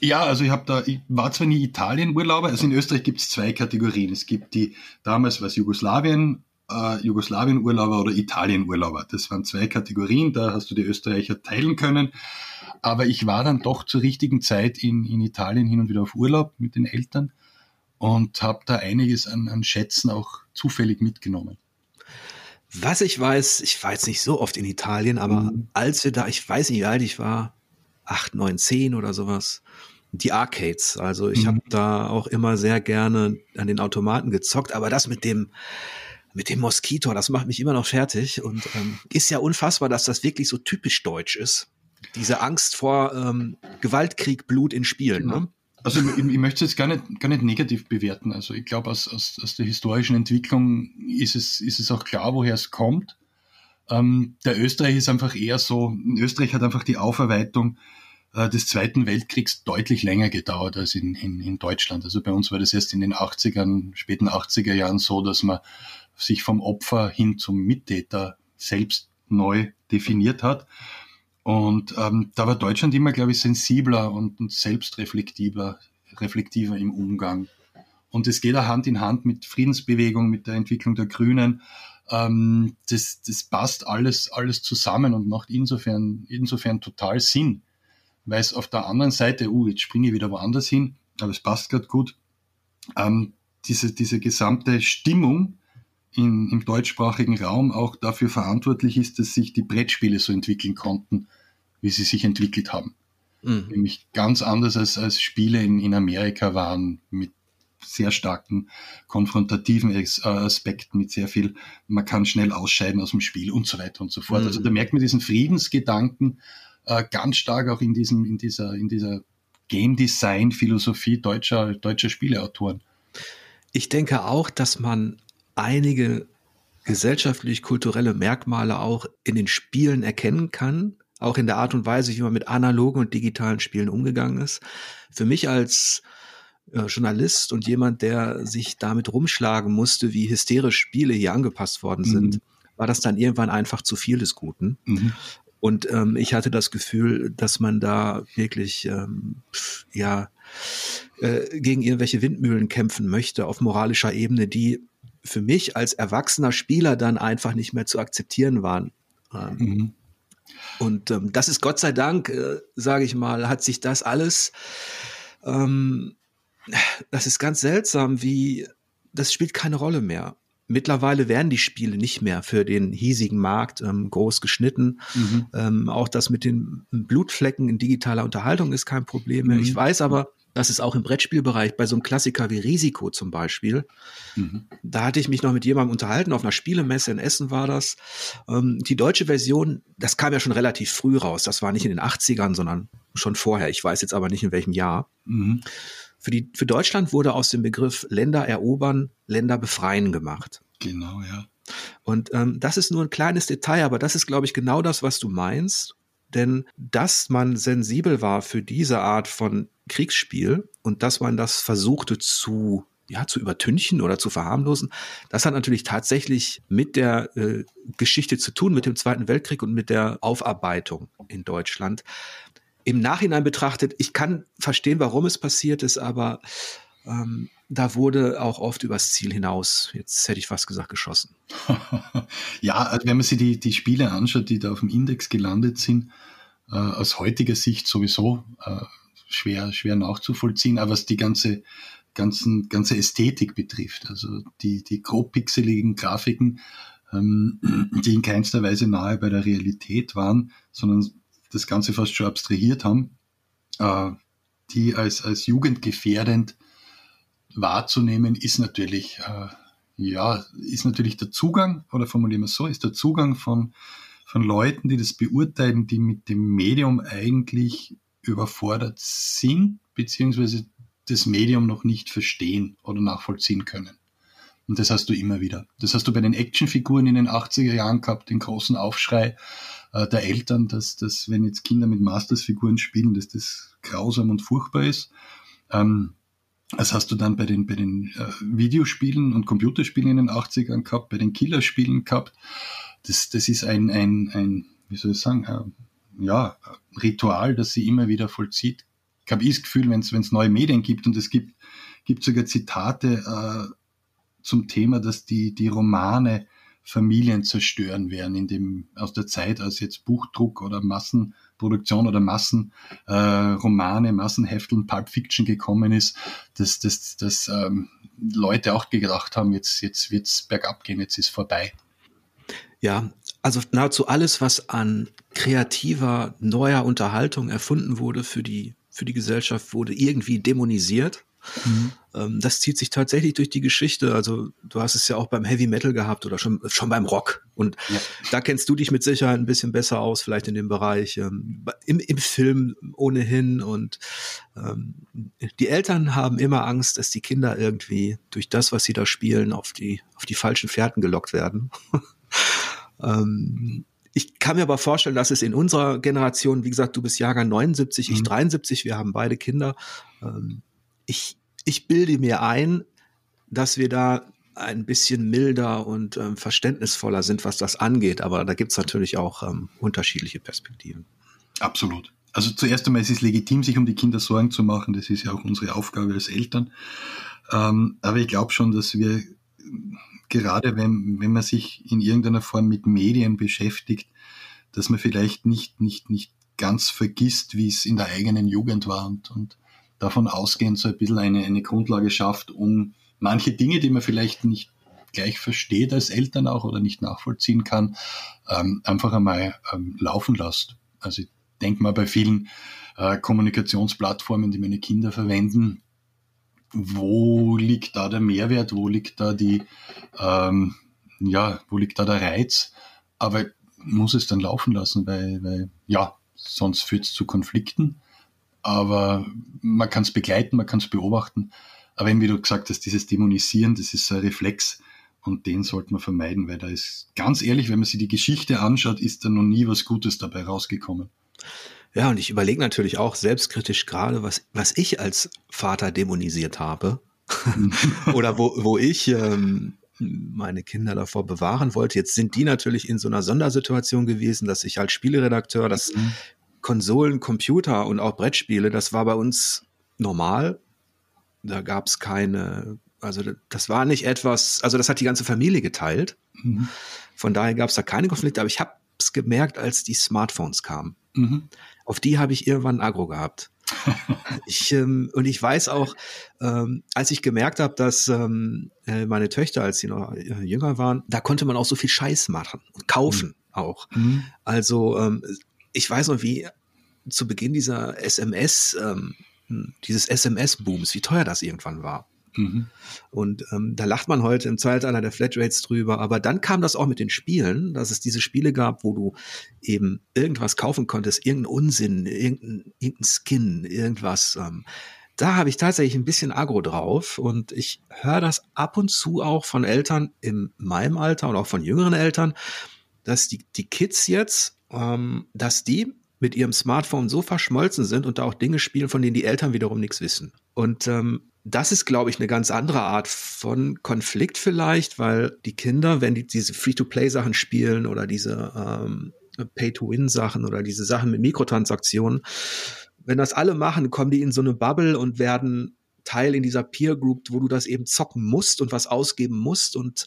Ja, also ich habe da, ich war zwar nie Italien-Urlauber, also in Österreich gibt es zwei Kategorien. Es gibt die, damals war es Jugoslawien, äh, Jugoslawien-Urlauber oder Italien-Urlauber. Das waren zwei Kategorien, da hast du die Österreicher teilen können. Aber ich war dann doch zur richtigen Zeit in, in Italien hin und wieder auf Urlaub mit den Eltern und habe da einiges an, an Schätzen auch zufällig mitgenommen. Was ich weiß, ich war jetzt nicht so oft in Italien, aber mhm. als wir da, ich weiß nicht, wie alt ich war, acht, neun, zehn oder sowas, die Arcades. Also ich mhm. habe da auch immer sehr gerne an den Automaten gezockt, aber das mit dem mit dem Moskito, das macht mich immer noch fertig und ähm, ist ja unfassbar, dass das wirklich so typisch deutsch ist. Diese Angst vor ähm, Gewaltkrieg, Blut in Spielen. Genau. Ne? Also ich, ich möchte es jetzt gar nicht, gar nicht negativ bewerten. Also ich glaube, aus, aus, aus der historischen Entwicklung ist es, ist es auch klar, woher es kommt. Ähm, der Österreich ist einfach eher so, in Österreich hat einfach die Aufarbeitung äh, des Zweiten Weltkriegs deutlich länger gedauert als in, in, in Deutschland. Also bei uns war das erst in den 80ern, späten 80er Jahren so, dass man sich vom Opfer hin zum Mittäter selbst neu definiert hat. Und ähm, da war Deutschland immer, glaube ich, sensibler und, selbstreflektiver reflektiver im Umgang. Und es geht auch Hand in Hand mit Friedensbewegung, mit der Entwicklung der Grünen. Ähm, das, das passt alles, alles zusammen und macht insofern, insofern total Sinn weil es auf der anderen Seite, uh, jetzt springe ich wieder woanders hin, aber es passt gerade gut, ähm, diese, diese gesamte Stimmung in, im deutschsprachigen Raum auch dafür verantwortlich ist, dass sich die Brettspiele so entwickeln konnten, wie sie sich entwickelt haben. Mhm. Nämlich ganz anders als, als Spiele in, in Amerika waren, mit sehr starken konfrontativen äh, Aspekten, mit sehr viel, man kann schnell ausscheiden aus dem Spiel und so weiter und so fort. Mhm. Also da merkt man diesen Friedensgedanken äh, ganz stark auch in diesem, in dieser, in dieser Game Design Philosophie deutscher, deutscher Spieleautoren. Ich denke auch, dass man einige gesellschaftlich-kulturelle Merkmale auch in den Spielen erkennen kann, auch in der Art und Weise, wie man mit analogen und digitalen Spielen umgegangen ist. Für mich als äh, Journalist und jemand, der sich damit rumschlagen musste, wie hysterisch Spiele hier angepasst worden sind, mhm. war das dann irgendwann einfach zu viel des Guten. Mhm. Und ähm, ich hatte das Gefühl, dass man da wirklich ähm, ja äh, gegen irgendwelche Windmühlen kämpfen möchte auf moralischer Ebene, die für mich als erwachsener Spieler dann einfach nicht mehr zu akzeptieren waren. Ähm, mhm. Und ähm, das ist Gott sei Dank, äh, sage ich mal, hat sich das alles, ähm, das ist ganz seltsam, wie das spielt keine Rolle mehr. Mittlerweile werden die Spiele nicht mehr für den hiesigen Markt ähm, groß geschnitten. Mhm. Ähm, auch das mit den Blutflecken in digitaler Unterhaltung ist kein Problem mehr. Mhm. Ich weiß aber, dass es auch im Brettspielbereich bei so einem Klassiker wie Risiko zum Beispiel, mhm. da hatte ich mich noch mit jemandem unterhalten, auf einer Spielemesse in Essen war das. Ähm, die deutsche Version, das kam ja schon relativ früh raus. Das war nicht in den 80ern, sondern schon vorher. Ich weiß jetzt aber nicht in welchem Jahr. Mhm. Für, die, für Deutschland wurde aus dem Begriff Länder erobern, Länder befreien gemacht. Genau, ja. Und ähm, das ist nur ein kleines Detail, aber das ist, glaube ich, genau das, was du meinst. Denn dass man sensibel war für diese Art von Kriegsspiel und dass man das versuchte zu ja, zu übertünchen oder zu verharmlosen. Das hat natürlich tatsächlich mit der äh, Geschichte zu tun, mit dem Zweiten Weltkrieg und mit der Aufarbeitung in Deutschland. Im Nachhinein betrachtet, ich kann verstehen, warum es passiert ist, aber ähm, da wurde auch oft übers Ziel hinaus, jetzt hätte ich fast gesagt, geschossen. ja, also wenn man sich die, die Spiele anschaut, die da auf dem Index gelandet sind, äh, aus heutiger Sicht sowieso äh, schwer, schwer nachzuvollziehen, aber was die ganze, ganzen, ganze Ästhetik betrifft, also die, die grob pixeligen Grafiken, ähm, die in keinster Weise nahe bei der Realität waren, sondern das Ganze fast schon abstrahiert haben, äh, die als, als jugendgefährdend wahrzunehmen, ist natürlich, äh, ja, ist natürlich der Zugang, oder formulieren wir es so, ist der Zugang von, von Leuten, die das beurteilen, die mit dem Medium eigentlich überfordert sind, beziehungsweise das Medium noch nicht verstehen oder nachvollziehen können. Und das hast du immer wieder. Das hast du bei den Actionfiguren in den 80er Jahren gehabt, den großen Aufschrei äh, der Eltern, dass, dass wenn jetzt Kinder mit Masters-Figuren spielen, dass das grausam und furchtbar ist. Ähm, das hast du dann bei den, bei den äh, Videospielen und Computerspielen in den 80ern gehabt, bei den Killerspielen gehabt. Das, das ist ein, ein, ein, wie soll ich sagen, ja, Ritual, das sie immer wieder vollzieht. Ich habe das Gefühl, wenn es neue Medien gibt und es gibt, gibt sogar Zitate äh, zum Thema, dass die, die Romane Familien zerstören werden, in dem aus der Zeit, als jetzt Buchdruck oder Massenproduktion oder Massenromane, äh, Massenhefteln, Pulp Fiction gekommen ist, dass, dass, dass ähm, Leute auch gedacht haben, jetzt, jetzt wird's bergab gehen, jetzt ist vorbei. Ja, also nahezu alles, was an kreativer, neuer Unterhaltung erfunden wurde für die, für die Gesellschaft, wurde irgendwie dämonisiert. Mhm. Ähm, das zieht sich tatsächlich durch die Geschichte. Also du hast es ja auch beim Heavy Metal gehabt oder schon, schon beim Rock. Und ja. da kennst du dich mit Sicherheit ein bisschen besser aus, vielleicht in dem Bereich. Ähm, im, Im Film ohnehin. Und ähm, die Eltern haben immer Angst, dass die Kinder irgendwie durch das, was sie da spielen, auf die, auf die falschen Fährten gelockt werden. ähm, ich kann mir aber vorstellen, dass es in unserer Generation, wie gesagt, du bist Jahrgang 79, mhm. ich 73, wir haben beide Kinder, ähm, ich, ich bilde mir ein, dass wir da ein bisschen milder und ähm, verständnisvoller sind, was das angeht. Aber da gibt es natürlich auch ähm, unterschiedliche Perspektiven. Absolut. Also zuerst einmal ist es legitim, sich um die Kinder Sorgen zu machen. Das ist ja auch unsere Aufgabe als Eltern. Ähm, aber ich glaube schon, dass wir gerade wenn, wenn man sich in irgendeiner Form mit Medien beschäftigt, dass man vielleicht nicht, nicht, nicht ganz vergisst, wie es in der eigenen Jugend war und, und davon ausgehend so ein bisschen eine, eine Grundlage schafft, um manche Dinge, die man vielleicht nicht gleich versteht als Eltern auch oder nicht nachvollziehen kann, ähm, einfach einmal ähm, laufen lässt. Also ich denke mal bei vielen äh, Kommunikationsplattformen, die meine Kinder verwenden, wo liegt da der Mehrwert, wo liegt da die, ähm, ja, wo liegt da der Reiz? Aber muss es dann laufen lassen, weil, weil ja, sonst führt es zu Konflikten aber man kann es begleiten, man kann es beobachten. Aber eben, wie du gesagt hast, dieses Dämonisieren, das ist ein Reflex und den sollte man vermeiden, weil da ist, ganz ehrlich, wenn man sich die Geschichte anschaut, ist da noch nie was Gutes dabei rausgekommen. Ja, und ich überlege natürlich auch selbstkritisch gerade, was, was ich als Vater dämonisiert habe. Oder wo, wo ich ähm, meine Kinder davor bewahren wollte. Jetzt sind die natürlich in so einer Sondersituation gewesen, dass ich als Spieleredakteur das mhm. Konsolen, Computer und auch Brettspiele, das war bei uns normal. Da gab es keine, also das war nicht etwas, also das hat die ganze Familie geteilt. Mhm. Von daher gab es da keine Konflikte, aber ich habe es gemerkt, als die Smartphones kamen. Mhm. Auf die habe ich irgendwann Agro gehabt. ich, ähm, und ich weiß auch, ähm, als ich gemerkt habe, dass ähm, äh, meine Töchter, als sie noch äh, jünger waren, da konnte man auch so viel Scheiß machen und kaufen mhm. auch. Mhm. Also ähm, ich weiß noch, wie zu Beginn dieser SMS, ähm, dieses SMS-Booms, wie teuer das irgendwann war. Mhm. Und ähm, da lacht man heute im Zeitalter der Flatrates drüber, aber dann kam das auch mit den Spielen, dass es diese Spiele gab, wo du eben irgendwas kaufen konntest, irgendeinen Unsinn, irgendein, irgendein Skin, irgendwas. Ähm, da habe ich tatsächlich ein bisschen Agro drauf und ich höre das ab und zu auch von Eltern in meinem Alter und auch von jüngeren Eltern, dass die, die Kids jetzt ähm, dass die mit ihrem Smartphone so verschmolzen sind und da auch Dinge spielen, von denen die Eltern wiederum nichts wissen. Und ähm, das ist, glaube ich, eine ganz andere Art von Konflikt vielleicht, weil die Kinder, wenn die diese Free-to-Play-Sachen spielen oder diese ähm, Pay-to-Win-Sachen oder diese Sachen mit Mikrotransaktionen, wenn das alle machen, kommen die in so eine Bubble und werden Teil in dieser Peer Group, wo du das eben zocken musst und was ausgeben musst. Und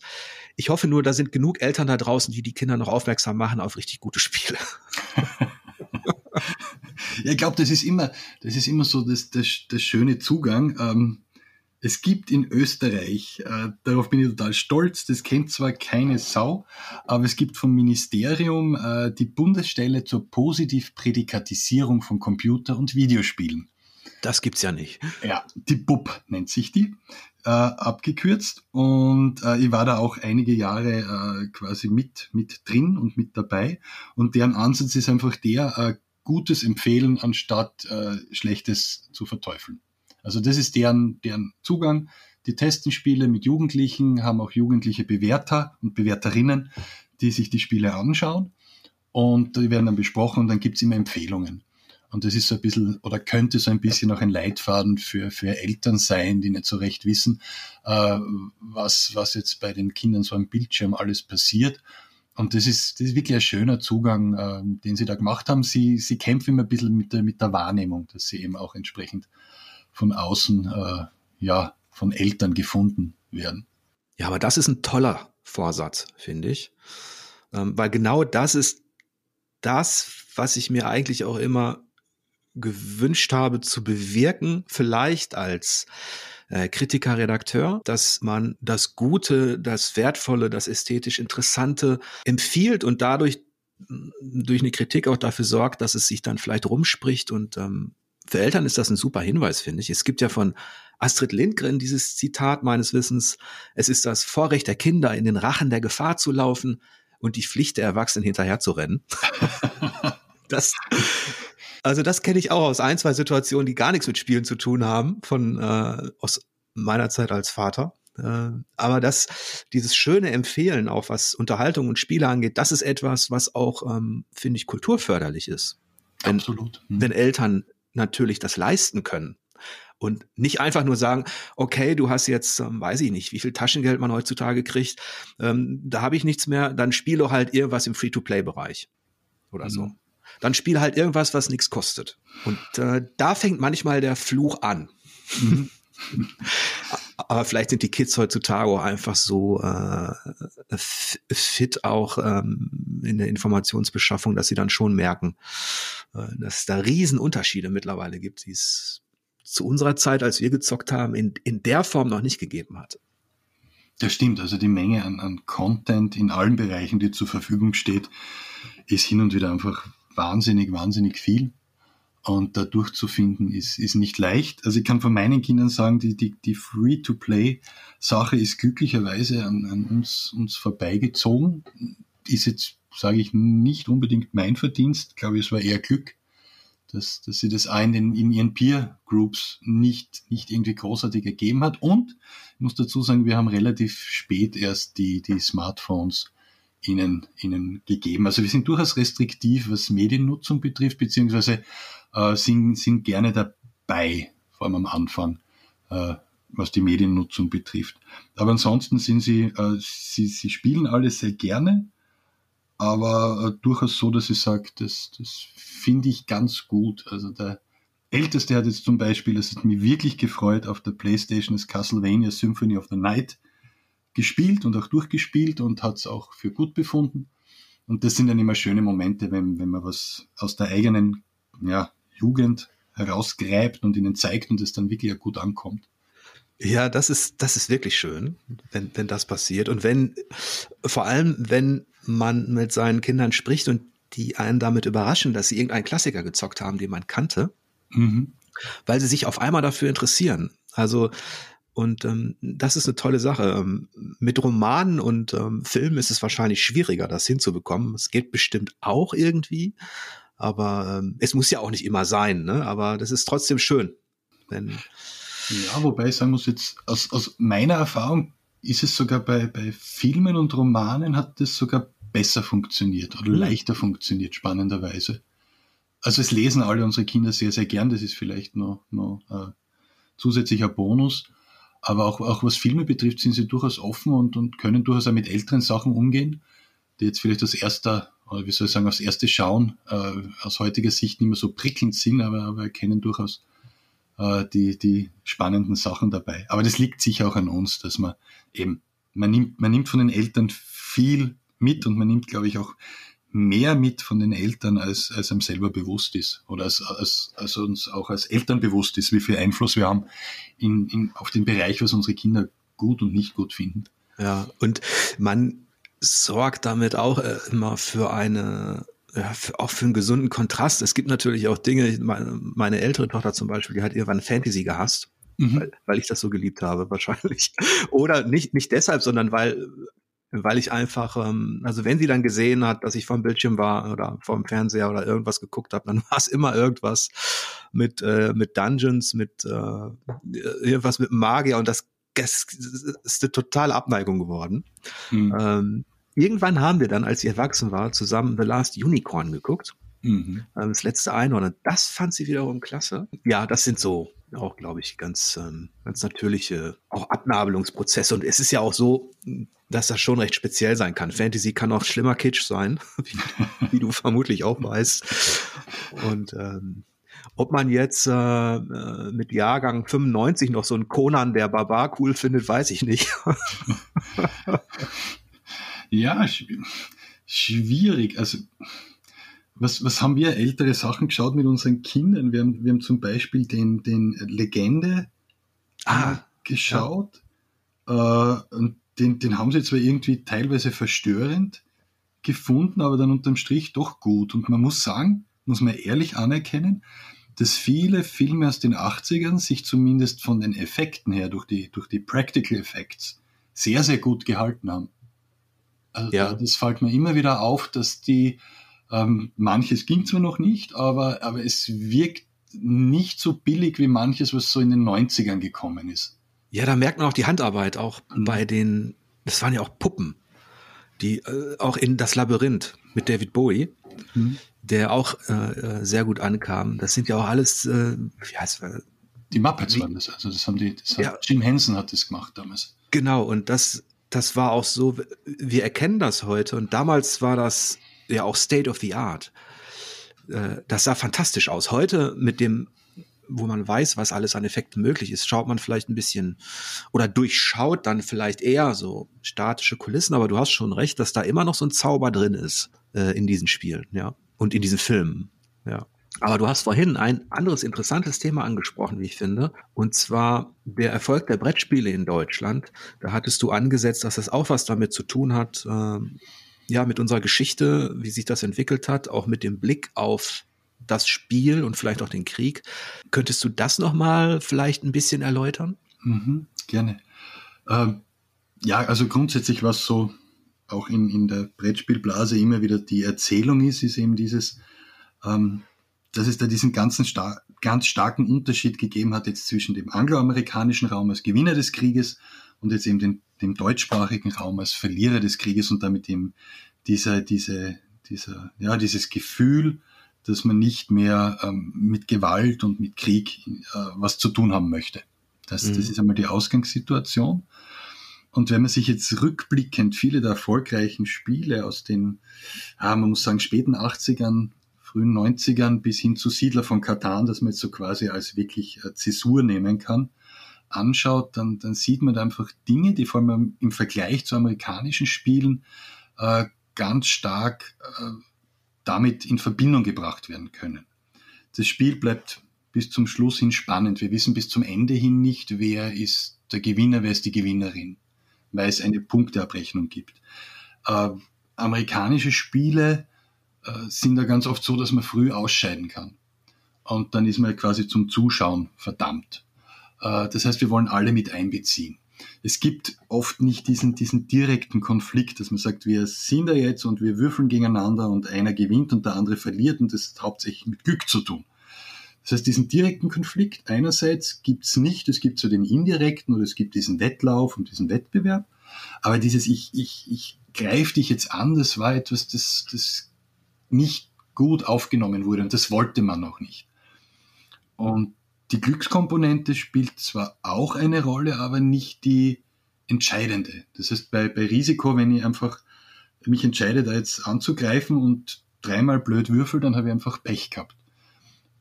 ich hoffe nur, da sind genug Eltern da draußen, die die Kinder noch aufmerksam machen auf richtig gute Spiele. ja, ich glaube, das ist immer, das ist immer so das, das, das schöne Zugang. Ähm, es gibt in Österreich, äh, darauf bin ich total stolz, das kennt zwar keine Sau, aber es gibt vom Ministerium äh, die Bundesstelle zur Positivprädikatisierung von Computer- und Videospielen. Das gibt's ja nicht. Ja, die BUP nennt sich die, äh, abgekürzt. Und äh, ich war da auch einige Jahre äh, quasi mit, mit drin und mit dabei. Und deren Ansatz ist einfach der, äh, Gutes empfehlen, anstatt äh, Schlechtes zu verteufeln. Also das ist deren, deren Zugang. Die testen Spiele mit Jugendlichen, haben auch jugendliche Bewerter und Bewerterinnen, die sich die Spiele anschauen. Und die werden dann besprochen und dann gibt's immer Empfehlungen. Und das ist so ein bisschen, oder könnte so ein bisschen auch ein Leitfaden für, für Eltern sein, die nicht so recht wissen, äh, was, was jetzt bei den Kindern so am Bildschirm alles passiert. Und das ist, das ist wirklich ein schöner Zugang, äh, den Sie da gemacht haben. Sie, Sie kämpfen immer ein bisschen mit der, mit der Wahrnehmung, dass Sie eben auch entsprechend von außen, äh, ja, von Eltern gefunden werden. Ja, aber das ist ein toller Vorsatz, finde ich. Ähm, weil genau das ist das, was ich mir eigentlich auch immer gewünscht habe zu bewirken, vielleicht als äh, Kritiker, Redakteur, dass man das Gute, das Wertvolle, das ästhetisch Interessante empfiehlt und dadurch mm, durch eine Kritik auch dafür sorgt, dass es sich dann vielleicht rumspricht und ähm, für Eltern ist das ein super Hinweis, finde ich. Es gibt ja von Astrid Lindgren dieses Zitat meines Wissens, es ist das Vorrecht der Kinder, in den Rachen der Gefahr zu laufen und die Pflicht der Erwachsenen hinterher zu rennen. das, also das kenne ich auch aus ein, zwei Situationen, die gar nichts mit Spielen zu tun haben, von äh, aus meiner Zeit als Vater. Äh, aber das, dieses schöne Empfehlen, auch was Unterhaltung und Spiele angeht, das ist etwas, was auch, ähm, finde ich, kulturförderlich ist. Wenn, Absolut. Hm. Wenn Eltern natürlich das leisten können. Und nicht einfach nur sagen, okay, du hast jetzt, ähm, weiß ich nicht, wie viel Taschengeld man heutzutage kriegt, ähm, da habe ich nichts mehr, dann spiele halt irgendwas im Free-to-Play-Bereich oder mhm. so dann spiel halt irgendwas, was nichts kostet. Und äh, da fängt manchmal der Fluch an. Mhm. Aber vielleicht sind die Kids heutzutage auch einfach so äh, fit auch ähm, in der Informationsbeschaffung, dass sie dann schon merken, äh, dass es da Riesenunterschiede mittlerweile gibt, die es zu unserer Zeit, als wir gezockt haben, in, in der Form noch nicht gegeben hat. Das stimmt, also die Menge an, an Content in allen Bereichen, die zur Verfügung steht, ist hin und wieder einfach wahnsinnig, wahnsinnig viel. Und da durchzufinden ist, ist nicht leicht. Also ich kann von meinen Kindern sagen, die, die, die Free-to-Play-Sache ist glücklicherweise an, an uns, uns vorbeigezogen. Ist jetzt, sage ich, nicht unbedingt mein Verdienst. Ich glaube, es war eher Glück, dass, dass sie das auch in, den, in ihren Peer-Groups nicht, nicht irgendwie großartig ergeben hat. Und ich muss dazu sagen, wir haben relativ spät erst die, die Smartphones ihnen, ihnen gegeben. Also wir sind durchaus restriktiv, was Mediennutzung betrifft, beziehungsweise äh, sind, sind gerne dabei, vor allem am Anfang, äh, was die Mediennutzung betrifft. Aber ansonsten sind sie, äh, sie, sie spielen alle sehr gerne, aber äh, durchaus so, dass ich sage, das, das finde ich ganz gut. Also der Älteste hat jetzt zum Beispiel, das hat mich wirklich gefreut, auf der Playstation das Castlevania Symphony of the Night gespielt und auch durchgespielt und hat es auch für gut befunden. Und das sind dann immer schöne Momente, wenn, wenn man was aus der eigenen ja, Jugend herausgräbt und ihnen zeigt und es dann wirklich gut ankommt. Ja, das ist, das ist wirklich schön, wenn, wenn das passiert. Und wenn, vor allem, wenn man mit seinen Kindern spricht und die einen damit überraschen, dass sie irgendeinen Klassiker gezockt haben, den man kannte, mhm. weil sie sich auf einmal dafür interessieren. Also und ähm, das ist eine tolle Sache. Ähm, mit Romanen und ähm, Filmen ist es wahrscheinlich schwieriger, das hinzubekommen. Es geht bestimmt auch irgendwie, aber ähm, es muss ja auch nicht immer sein. Ne? Aber das ist trotzdem schön. Ja, wobei ich sagen muss, jetzt aus, aus meiner Erfahrung ist es sogar bei, bei Filmen und Romanen hat das sogar besser funktioniert oder mhm. leichter funktioniert, spannenderweise. Also es lesen alle unsere Kinder sehr, sehr gern. Das ist vielleicht noch, noch äh, zusätzlicher Bonus. Aber auch, auch was Filme betrifft, sind sie durchaus offen und, und können durchaus auch mit älteren Sachen umgehen, die jetzt vielleicht das erste, oder wie soll ich sagen, aufs erste Schauen äh, aus heutiger Sicht nicht mehr so prickelnd sind, aber, aber erkennen durchaus äh, die, die spannenden Sachen dabei. Aber das liegt sicher auch an uns, dass man eben, man nimmt, man nimmt von den Eltern viel mit und man nimmt, glaube ich, auch mehr mit von den Eltern, als, als einem selber bewusst ist oder als, als, als uns auch als Eltern bewusst ist, wie viel Einfluss wir haben in, in, auf den Bereich, was unsere Kinder gut und nicht gut finden. Ja, und man sorgt damit auch äh, immer für eine ja, für, auch für einen gesunden Kontrast. Es gibt natürlich auch Dinge, meine, meine ältere Tochter zum Beispiel, die hat irgendwann Fantasy gehasst, mhm. weil, weil ich das so geliebt habe, wahrscheinlich. Oder nicht, nicht deshalb, sondern weil weil ich einfach, ähm, also wenn sie dann gesehen hat, dass ich vom Bildschirm war oder vom Fernseher oder irgendwas geguckt habe, dann war es immer irgendwas mit äh, mit Dungeons, mit äh, irgendwas mit Magier und das, das ist eine totale Abneigung geworden. Mhm. Ähm, irgendwann haben wir dann, als sie erwachsen war, zusammen The Last Unicorn geguckt. Mhm. Ähm, das letzte Einhorn. Das fand sie wiederum klasse. Ja, das sind so auch, glaube ich, ganz, ähm, ganz natürliche auch Abnabelungsprozesse. Und es ist ja auch so, dass das schon recht speziell sein kann. Fantasy kann auch schlimmer Kitsch sein, wie, wie du vermutlich auch weißt. Und ähm, ob man jetzt äh, äh mit Jahrgang 95 noch so einen Conan der Barbar cool findet, weiß ich nicht. ja, schwierig. Also was, was haben wir ältere Sachen geschaut mit unseren Kindern? Wir haben, wir haben zum Beispiel den, den Legende ah, geschaut. Ja. Äh, und den, den haben sie zwar irgendwie teilweise verstörend gefunden, aber dann unterm Strich doch gut. Und man muss sagen, muss man ehrlich anerkennen, dass viele Filme aus den 80ern sich zumindest von den Effekten her, durch die, durch die Practical Effects, sehr, sehr gut gehalten haben. Also ja. das fällt mir immer wieder auf, dass die, ähm, manches ging zwar noch nicht, aber, aber es wirkt nicht so billig wie manches, was so in den 90ern gekommen ist. Ja, da merkt man auch die Handarbeit, auch mhm. bei den, das waren ja auch Puppen, die äh, auch in das Labyrinth mit David Bowie, mhm. der auch äh, äh sehr gut ankam. Das sind ja auch alles, äh, wie heißt es? Die Muppets waren das, also das haben die, das hat, ja. Jim Henson hat das gemacht damals. Genau, und das, das war auch so, wir erkennen das heute und damals war das ja auch State of the Art. Äh, das sah fantastisch aus. Heute mit dem, wo man weiß, was alles an Effekten möglich ist, schaut man vielleicht ein bisschen oder durchschaut dann vielleicht eher so statische Kulissen, aber du hast schon recht, dass da immer noch so ein Zauber drin ist äh, in diesen Spielen, ja, und in diesen Filmen, ja. Aber du hast vorhin ein anderes interessantes Thema angesprochen, wie ich finde, und zwar der Erfolg der Brettspiele in Deutschland. Da hattest du angesetzt, dass das auch was damit zu tun hat, äh, ja, mit unserer Geschichte, wie sich das entwickelt hat, auch mit dem Blick auf das Spiel und vielleicht auch den Krieg. Könntest du das nochmal vielleicht ein bisschen erläutern? Mhm, gerne. Ähm, ja, also grundsätzlich, was so auch in, in der Brettspielblase immer wieder die Erzählung ist, ist eben dieses, ähm, dass es da diesen ganzen star ganz starken Unterschied gegeben hat jetzt zwischen dem angloamerikanischen Raum als Gewinner des Krieges und jetzt eben den dem deutschsprachigen Raum als Verlierer des Krieges und damit eben dieser, diese, dieser, ja, dieses Gefühl, dass man nicht mehr ähm, mit Gewalt und mit Krieg äh, was zu tun haben möchte. Das, mhm. das ist einmal die Ausgangssituation. Und wenn man sich jetzt rückblickend viele der erfolgreichen Spiele aus den, ah, man muss sagen, späten 80ern, frühen 90ern bis hin zu Siedler von Katan, dass man jetzt so quasi als wirklich äh, Zäsur nehmen kann, anschaut, dann, dann sieht man da einfach Dinge, die vor allem im Vergleich zu amerikanischen Spielen äh, ganz stark äh, damit in Verbindung gebracht werden können. Das Spiel bleibt bis zum Schluss hin spannend. Wir wissen bis zum Ende hin nicht, wer ist der Gewinner, wer ist die Gewinnerin, weil es eine Punkteabrechnung gibt. Äh, amerikanische Spiele äh, sind da ganz oft so, dass man früh ausscheiden kann. Und dann ist man quasi zum Zuschauen verdammt. Äh, das heißt, wir wollen alle mit einbeziehen. Es gibt oft nicht diesen, diesen direkten Konflikt, dass man sagt, wir sind da jetzt und wir würfeln gegeneinander und einer gewinnt und der andere verliert und das hat hauptsächlich mit Glück zu tun. Das heißt, diesen direkten Konflikt einerseits gibt es nicht, es gibt so den indirekten oder es gibt diesen Wettlauf und diesen Wettbewerb, aber dieses ich, ich, ich greife dich jetzt an, das war etwas, das, das nicht gut aufgenommen wurde und das wollte man noch nicht. Und die Glückskomponente spielt zwar auch eine Rolle, aber nicht die entscheidende. Das heißt, bei, bei Risiko, wenn ich einfach mich entscheide, da jetzt anzugreifen und dreimal blöd würfel, dann habe ich einfach Pech gehabt.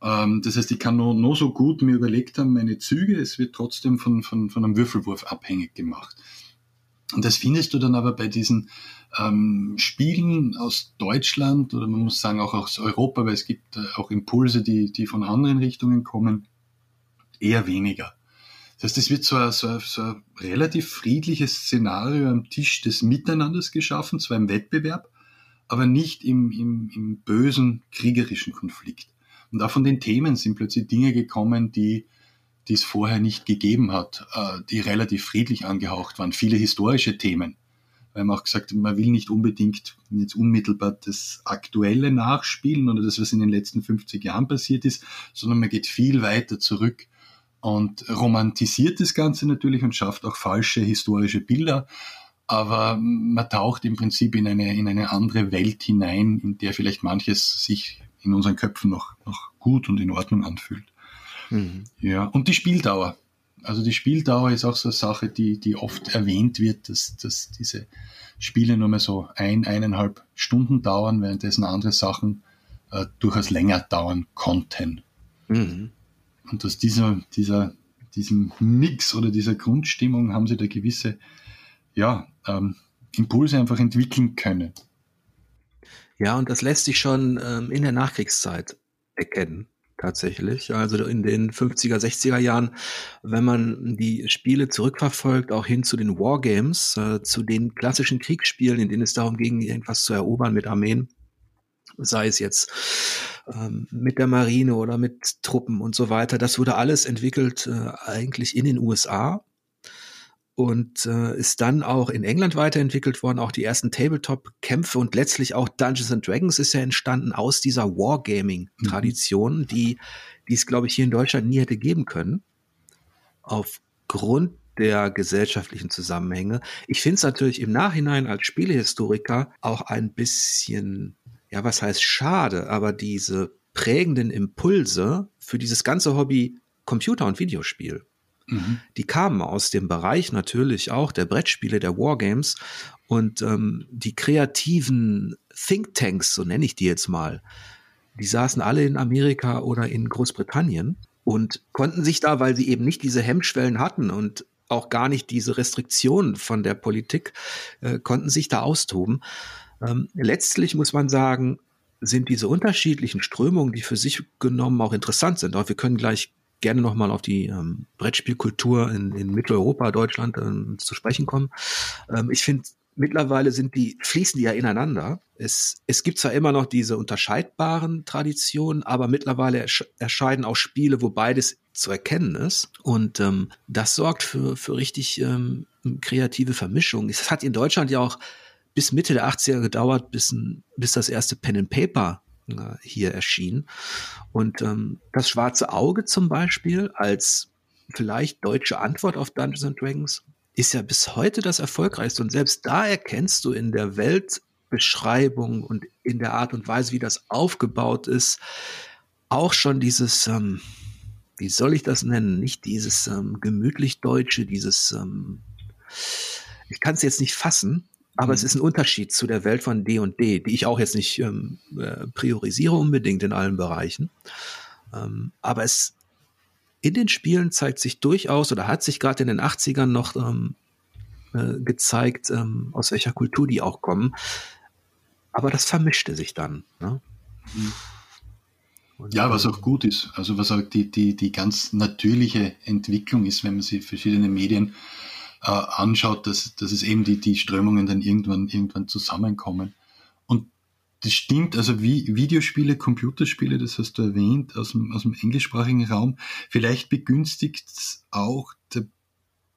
Ähm, das heißt, ich kann nur, nur so gut mir überlegt haben, meine Züge, es wird trotzdem von, von, von einem Würfelwurf abhängig gemacht. Und das findest du dann aber bei diesen ähm, Spielen aus Deutschland oder man muss sagen auch aus Europa, weil es gibt äh, auch Impulse, die, die von anderen Richtungen kommen, eher weniger. Das heißt, es wird so ein, so, ein, so ein relativ friedliches Szenario am Tisch des Miteinanders geschaffen, zwar im Wettbewerb, aber nicht im, im, im bösen kriegerischen Konflikt. Und auch von den Themen sind plötzlich Dinge gekommen, die, die es vorher nicht gegeben hat, äh, die relativ friedlich angehaucht waren. Viele historische Themen. Weil man auch gesagt man will nicht unbedingt jetzt unmittelbar das Aktuelle nachspielen oder das, was in den letzten 50 Jahren passiert ist, sondern man geht viel weiter zurück und romantisiert das Ganze natürlich und schafft auch falsche historische Bilder. Aber man taucht im Prinzip in eine, in eine andere Welt hinein, in der vielleicht manches sich in unseren Köpfen noch, noch gut und in Ordnung anfühlt. Mhm. Ja, und die Spieldauer. Also die Spieldauer ist auch so eine Sache, die, die oft erwähnt wird, dass, dass diese Spiele nur mehr so ein, eineinhalb Stunden dauern, währenddessen andere Sachen äh, durchaus länger dauern konnten. Mhm. Und aus dieser, dieser, diesem Mix oder dieser Grundstimmung haben sie da gewisse ja, ähm, Impulse einfach entwickeln können. Ja, und das lässt sich schon ähm, in der Nachkriegszeit erkennen, tatsächlich. Also in den 50er, 60er Jahren, wenn man die Spiele zurückverfolgt, auch hin zu den Wargames, äh, zu den klassischen Kriegsspielen, in denen es darum ging, irgendwas zu erobern mit Armeen, sei es jetzt ähm, mit der Marine oder mit Truppen und so weiter. Das wurde alles entwickelt äh, eigentlich in den USA und äh, ist dann auch in England weiterentwickelt worden. Auch die ersten Tabletop-Kämpfe und letztlich auch Dungeons and Dragons ist ja entstanden aus dieser Wargaming-Tradition, mhm. die, die es, glaube ich, hier in Deutschland nie hätte geben können. Aufgrund der gesellschaftlichen Zusammenhänge. Ich finde es natürlich im Nachhinein als Spielehistoriker auch ein bisschen, ja, was heißt schade, aber diese prägenden Impulse für dieses ganze Hobby Computer- und Videospiel Mhm. Die kamen aus dem Bereich natürlich auch der Brettspiele, der Wargames und ähm, die kreativen Thinktanks, so nenne ich die jetzt mal, die saßen alle in Amerika oder in Großbritannien und konnten sich da, weil sie eben nicht diese Hemmschwellen hatten und auch gar nicht diese Restriktionen von der Politik, äh, konnten sich da austoben. Ähm, letztlich muss man sagen, sind diese unterschiedlichen Strömungen, die für sich genommen auch interessant sind. Auch wir können gleich gerne nochmal auf die ähm, Brettspielkultur in, in Mitteleuropa, Deutschland ähm, zu sprechen kommen. Ähm, ich finde, mittlerweile sind die, fließen die ja ineinander. Es, es gibt zwar immer noch diese unterscheidbaren Traditionen, aber mittlerweile ersch erscheinen auch Spiele, wo beides zu erkennen ist. Und ähm, das sorgt für, für richtig ähm, kreative Vermischung. Es hat in Deutschland ja auch bis Mitte der 80er gedauert, bis, bis das erste Pen and Paper äh, hier erschien. Und ähm, das Schwarze Auge zum Beispiel als vielleicht deutsche Antwort auf Dungeons and Dragons ist ja bis heute das erfolgreichste. Und selbst da erkennst du in der Weltbeschreibung und in der Art und Weise, wie das aufgebaut ist, auch schon dieses, ähm, wie soll ich das nennen? Nicht dieses ähm, gemütlich Deutsche, dieses, ähm, ich kann es jetzt nicht fassen, aber mhm. es ist ein Unterschied zu der Welt von D und D, die ich auch jetzt nicht ähm, äh, priorisiere unbedingt in allen Bereichen. Ähm, aber es in den Spielen zeigt sich durchaus oder hat sich gerade in den 80ern noch ähm, äh, gezeigt, ähm, aus welcher Kultur die auch kommen. Aber das vermischte sich dann. Ne? Mhm. ja, was auch gut ist. Also was auch die, die, die ganz natürliche Entwicklung ist, wenn man sich verschiedene Medien äh, anschaut, dass, dass es eben die, die Strömungen dann irgendwann, irgendwann zusammenkommen. Und das stimmt, also wie Videospiele, Computerspiele, das hast du erwähnt, aus dem, aus dem englischsprachigen Raum, vielleicht begünstigt auch der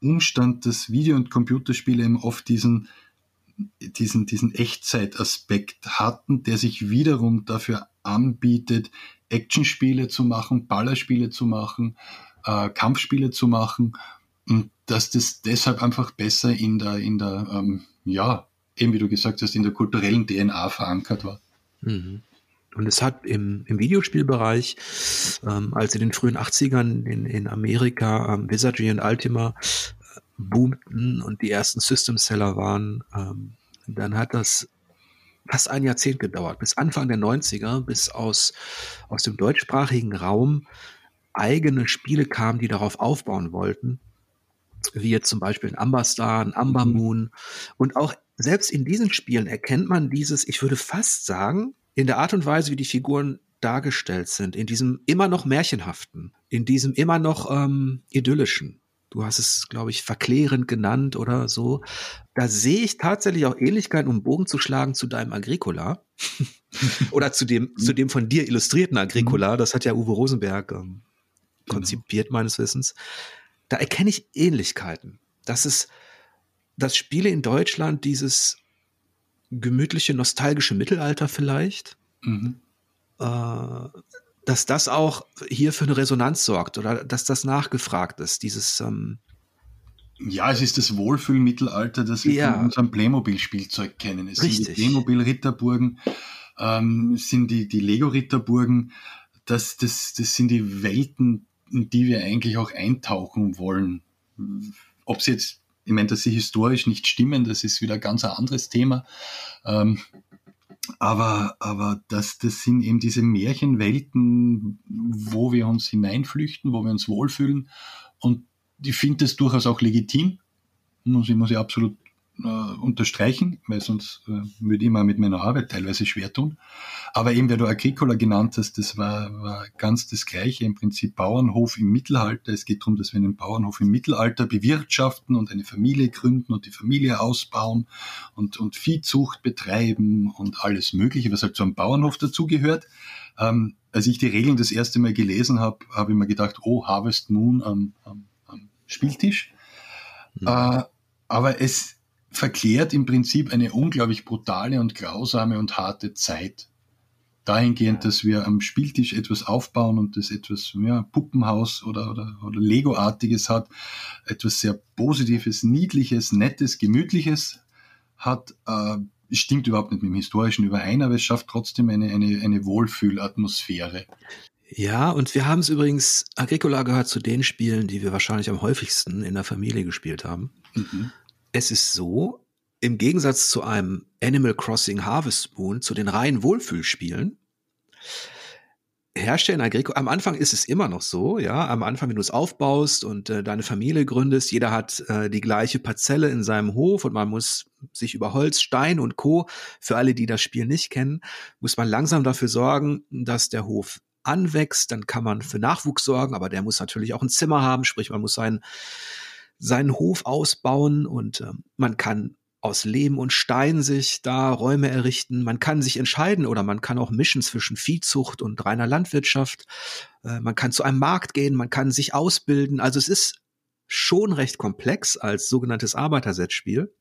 Umstand, dass Video- und Computerspiele eben oft diesen, diesen, diesen Echtzeitaspekt hatten, der sich wiederum dafür anbietet, Actionspiele zu machen, Ballerspiele zu machen, äh, Kampfspiele zu machen und dass das deshalb einfach besser in der, in der, ähm, ja, eben wie du gesagt hast, in der kulturellen DNA verankert war. Mhm. Und es hat im, im Videospielbereich, ähm, als in den frühen 80ern in, in Amerika ähm, Wizardry und Ultima äh, boomten und die ersten System-Seller waren, ähm, dann hat das fast ein Jahrzehnt gedauert, bis Anfang der 90er, bis aus, aus dem deutschsprachigen Raum eigene Spiele kamen, die darauf aufbauen wollten. Wie jetzt zum Beispiel ein Amber Star, ein Amber mhm. Moon. Und auch selbst in diesen Spielen erkennt man dieses, ich würde fast sagen, in der Art und Weise, wie die Figuren dargestellt sind, in diesem immer noch märchenhaften, in diesem immer noch ähm, idyllischen. Du hast es, glaube ich, verklärend genannt oder so. Da sehe ich tatsächlich auch Ähnlichkeiten, um Bogen zu schlagen zu deinem Agricola. oder zu dem, zu dem von dir illustrierten Agricola. Mhm. Das hat ja Uwe Rosenberg ähm, genau. konzipiert, genau. meines Wissens. Da erkenne ich Ähnlichkeiten. Das ist, dass Spiele in Deutschland dieses gemütliche, nostalgische Mittelalter vielleicht, mhm. äh, dass das auch hier für eine Resonanz sorgt oder dass das nachgefragt ist, dieses ähm, ja, es ist das Wohlfühlmittelalter, das wir ja. von unserem Playmobil-Spielzeug kennen. Es Richtig. sind die Playmobil-Ritterburgen, ähm, sind die, die Lego-Ritterburgen. Das, das, das sind die Welten, in die wir eigentlich auch eintauchen wollen. Ob sie jetzt ich meine, dass sie historisch nicht stimmen, das ist wieder ganz ein anderes Thema. Ähm, aber, aber das, das sind eben diese Märchenwelten, wo wir uns hineinflüchten, wo wir uns wohlfühlen. Und ich finde das durchaus auch legitim. Muss ich, muss ich absolut äh, unterstreichen, weil sonst äh, würde ich mal mit meiner Arbeit teilweise schwer tun. Aber eben, wer du Agricola genannt hast, das war, war ganz das Gleiche. Im Prinzip Bauernhof im Mittelalter. Es geht darum, dass wir einen Bauernhof im Mittelalter bewirtschaften und eine Familie gründen und die Familie ausbauen und, und Viehzucht betreiben und alles Mögliche, was halt zu einem Bauernhof dazugehört. Ähm, als ich die Regeln das erste Mal gelesen habe, habe ich mir gedacht, oh, Harvest Moon am, am, am Spieltisch. Mhm. Äh, aber es, verklärt im Prinzip eine unglaublich brutale und grausame und harte Zeit. Dahingehend, dass wir am Spieltisch etwas aufbauen und das etwas ja, Puppenhaus oder, oder, oder Lego-artiges hat, etwas sehr Positives, Niedliches, Nettes, Gemütliches hat, äh, stimmt überhaupt nicht mit dem Historischen überein, aber es schafft trotzdem eine, eine, eine Wohlfühlatmosphäre. Ja, und wir haben es übrigens, Agricola gehört zu den Spielen, die wir wahrscheinlich am häufigsten in der Familie gespielt haben. Mhm es ist so, im Gegensatz zu einem Animal Crossing Harvest Moon, zu den reinen Wohlfühlspielen, in Agrico, am Anfang ist es immer noch so, ja, am Anfang, wenn du es aufbaust und äh, deine Familie gründest, jeder hat äh, die gleiche Parzelle in seinem Hof und man muss sich über Holz, Stein und Co., für alle, die das Spiel nicht kennen, muss man langsam dafür sorgen, dass der Hof anwächst, dann kann man für Nachwuchs sorgen, aber der muss natürlich auch ein Zimmer haben, sprich, man muss seinen seinen Hof ausbauen und äh, man kann aus Lehm und Stein sich da Räume errichten. Man kann sich entscheiden oder man kann auch mischen zwischen Viehzucht und reiner Landwirtschaft. Äh, man kann zu einem Markt gehen, man kann sich ausbilden. Also es ist schon recht komplex als sogenanntes Arbeitersetzspiel.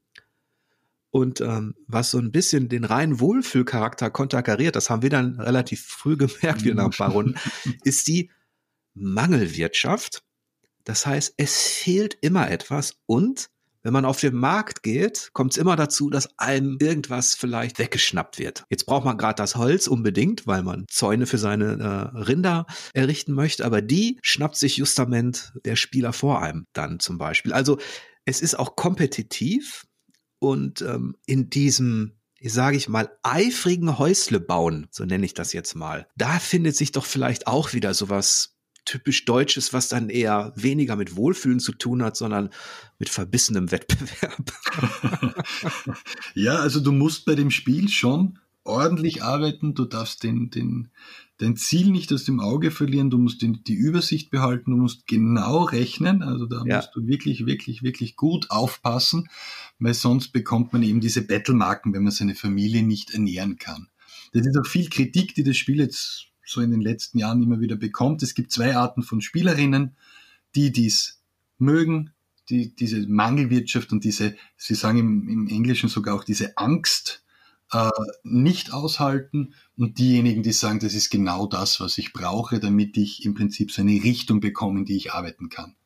Und ähm, was so ein bisschen den reinen Wohlfühlcharakter konterkariert, das haben wir dann relativ früh gemerkt, wie nach ein paar Runden, ist die Mangelwirtschaft. Das heißt, es fehlt immer etwas und wenn man auf den Markt geht, kommt es immer dazu, dass einem irgendwas vielleicht weggeschnappt wird. Jetzt braucht man gerade das Holz unbedingt, weil man Zäune für seine äh, Rinder errichten möchte, aber die schnappt sich justament der Spieler vor einem dann zum Beispiel. Also es ist auch kompetitiv und ähm, in diesem sage ich mal, eifrigen Häusle bauen, so nenne ich das jetzt mal. Da findet sich doch vielleicht auch wieder sowas typisch Deutsches, was dann eher weniger mit Wohlfühlen zu tun hat, sondern mit verbissenem Wettbewerb. ja, also du musst bei dem Spiel schon ordentlich arbeiten, du darfst den, den, dein Ziel nicht aus dem Auge verlieren, du musst den, die Übersicht behalten, du musst genau rechnen, also da ja. musst du wirklich, wirklich, wirklich gut aufpassen, weil sonst bekommt man eben diese Battlemarken, wenn man seine Familie nicht ernähren kann. Das ist auch viel Kritik, die das Spiel jetzt so in den letzten Jahren immer wieder bekommt. Es gibt zwei Arten von Spielerinnen, die dies mögen, die diese Mangelwirtschaft und diese, sie sagen im, im Englischen sogar auch diese Angst äh, nicht aushalten und diejenigen, die sagen, das ist genau das, was ich brauche, damit ich im Prinzip so eine Richtung bekomme, in die ich arbeiten kann.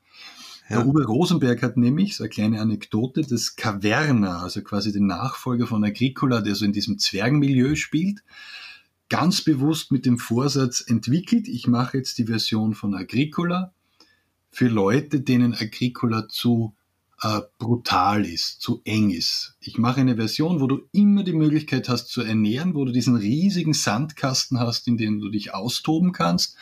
Ja. Der Uwe Rosenberg hat nämlich, so eine kleine Anekdote, das Caverna, also quasi den Nachfolger von Agricola, der so in diesem Zwergenmilieu spielt, ganz bewusst mit dem Vorsatz entwickelt, ich mache jetzt die Version von Agricola für Leute, denen Agricola zu äh, brutal ist, zu eng ist. Ich mache eine Version, wo du immer die Möglichkeit hast zu ernähren, wo du diesen riesigen Sandkasten hast, in dem du dich austoben kannst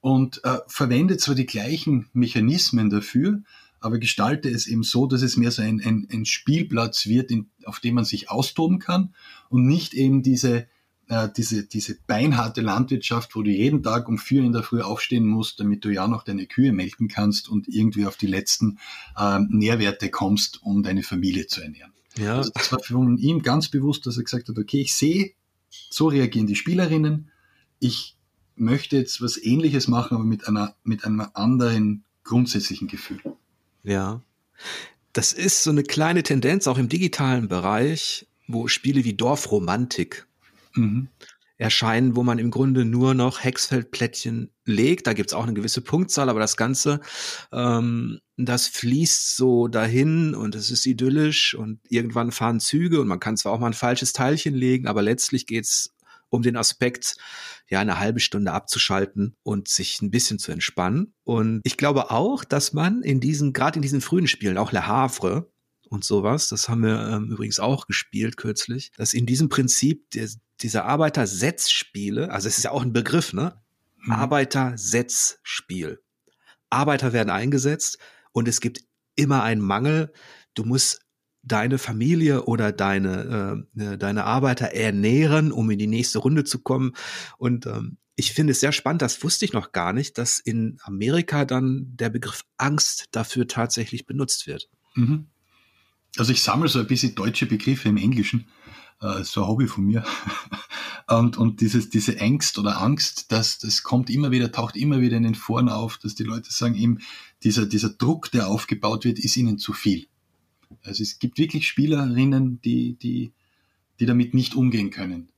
und äh, verwende zwar die gleichen Mechanismen dafür, aber gestalte es eben so, dass es mehr so ein, ein, ein Spielplatz wird, in, auf dem man sich austoben kann und nicht eben diese äh, diese, diese beinharte Landwirtschaft, wo du jeden Tag um vier in der Früh aufstehen musst, damit du ja noch deine Kühe melken kannst und irgendwie auf die letzten äh, Nährwerte kommst, um deine Familie zu ernähren. Ja. Also das war von ihm ganz bewusst, dass er gesagt hat, okay, ich sehe, so reagieren die Spielerinnen. Ich möchte jetzt was ähnliches machen, aber mit einer, mit einem anderen grundsätzlichen Gefühl. Ja. Das ist so eine kleine Tendenz auch im digitalen Bereich, wo Spiele wie Dorfromantik mhm. erscheinen, wo man im Grunde nur noch Hexfeldplättchen legt. Da gibt's auch eine gewisse Punktzahl, aber das Ganze, ähm, das fließt so dahin und es ist idyllisch und irgendwann fahren Züge und man kann zwar auch mal ein falsches Teilchen legen, aber letztlich geht's um den Aspekt, ja, eine halbe Stunde abzuschalten und sich ein bisschen zu entspannen. Und ich glaube auch, dass man in diesen, gerade in diesen frühen Spielen, auch Le Havre, und sowas, das haben wir ähm, übrigens auch gespielt kürzlich, dass in diesem Prinzip der, diese Arbeitersetzspiele, also es ist ja auch ein Begriff, ne? Mhm. Arbeitersetzspiel. Arbeiter werden eingesetzt und es gibt immer einen Mangel. Du musst deine Familie oder deine, äh, ne, deine Arbeiter ernähren, um in die nächste Runde zu kommen. Und ähm, ich finde es sehr spannend, das wusste ich noch gar nicht, dass in Amerika dann der Begriff Angst dafür tatsächlich benutzt wird. Mhm. Also ich sammle so ein bisschen deutsche Begriffe im Englischen äh, so ein Hobby von mir. und, und dieses, diese Angst oder Angst, das, das kommt immer wieder, taucht immer wieder in den Foren auf, dass die Leute sagen eben, dieser, dieser Druck, der aufgebaut wird, ist ihnen zu viel. Also es gibt wirklich Spielerinnen, die, die, die damit nicht umgehen können.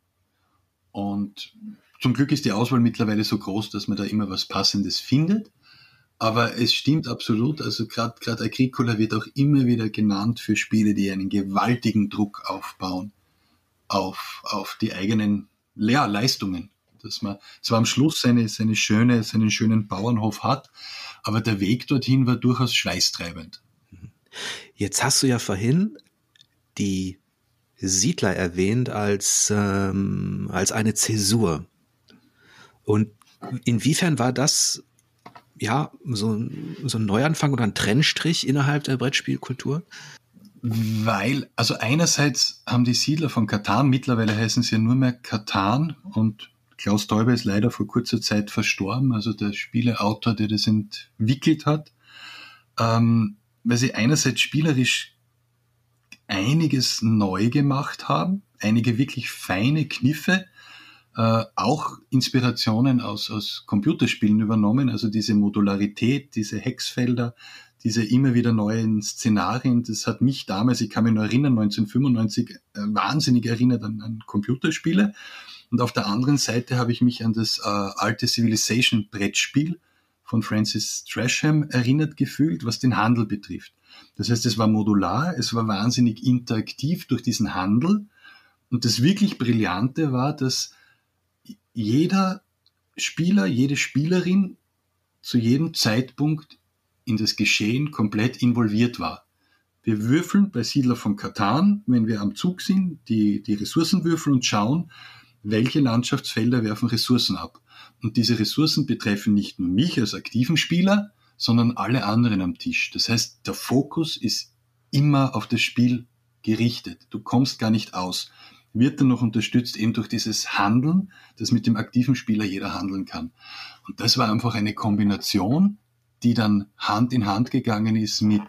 Und zum Glück ist die Auswahl mittlerweile so groß, dass man da immer was Passendes findet. Aber es stimmt absolut, also gerade Agricola wird auch immer wieder genannt für Spiele, die einen gewaltigen Druck aufbauen auf, auf die eigenen ja, Leistungen. Dass man zwar am Schluss seine, seine schöne, seinen schönen Bauernhof hat, aber der Weg dorthin war durchaus schweißtreibend. Jetzt hast du ja vorhin die Siedler erwähnt als, ähm, als eine Zäsur. Und inwiefern war das ja so, so ein Neuanfang oder ein Trennstrich innerhalb der Brettspielkultur? Weil, also einerseits haben die Siedler von Katan, mittlerweile heißen sie ja nur mehr Katan und Klaus Teuber ist leider vor kurzer Zeit verstorben, also der Spieleautor, der das entwickelt hat, ähm, weil sie einerseits spielerisch einiges neu gemacht haben, einige wirklich feine Kniffe, äh, auch Inspirationen aus, aus Computerspielen übernommen, also diese Modularität, diese Hexfelder, diese immer wieder neuen Szenarien, das hat mich damals, ich kann mich nur erinnern, 1995 äh, wahnsinnig erinnert an, an Computerspiele. Und auf der anderen Seite habe ich mich an das äh, alte Civilization Brettspiel von Francis Trasham erinnert gefühlt, was den Handel betrifft. Das heißt, es war modular, es war wahnsinnig interaktiv durch diesen Handel. Und das wirklich Brillante war, dass jeder Spieler, jede Spielerin zu jedem Zeitpunkt in das Geschehen komplett involviert war. Wir würfeln bei Siedler von Katan, wenn wir am Zug sind, die, die Ressourcen und schauen, welche Landschaftsfelder werfen Ressourcen ab. Und diese Ressourcen betreffen nicht nur mich als aktiven Spieler, sondern alle anderen am Tisch. Das heißt, der Fokus ist immer auf das Spiel gerichtet. Du kommst gar nicht aus. Wird dann noch unterstützt eben durch dieses Handeln, das mit dem aktiven Spieler jeder handeln kann. Und das war einfach eine Kombination die dann Hand in Hand gegangen ist mit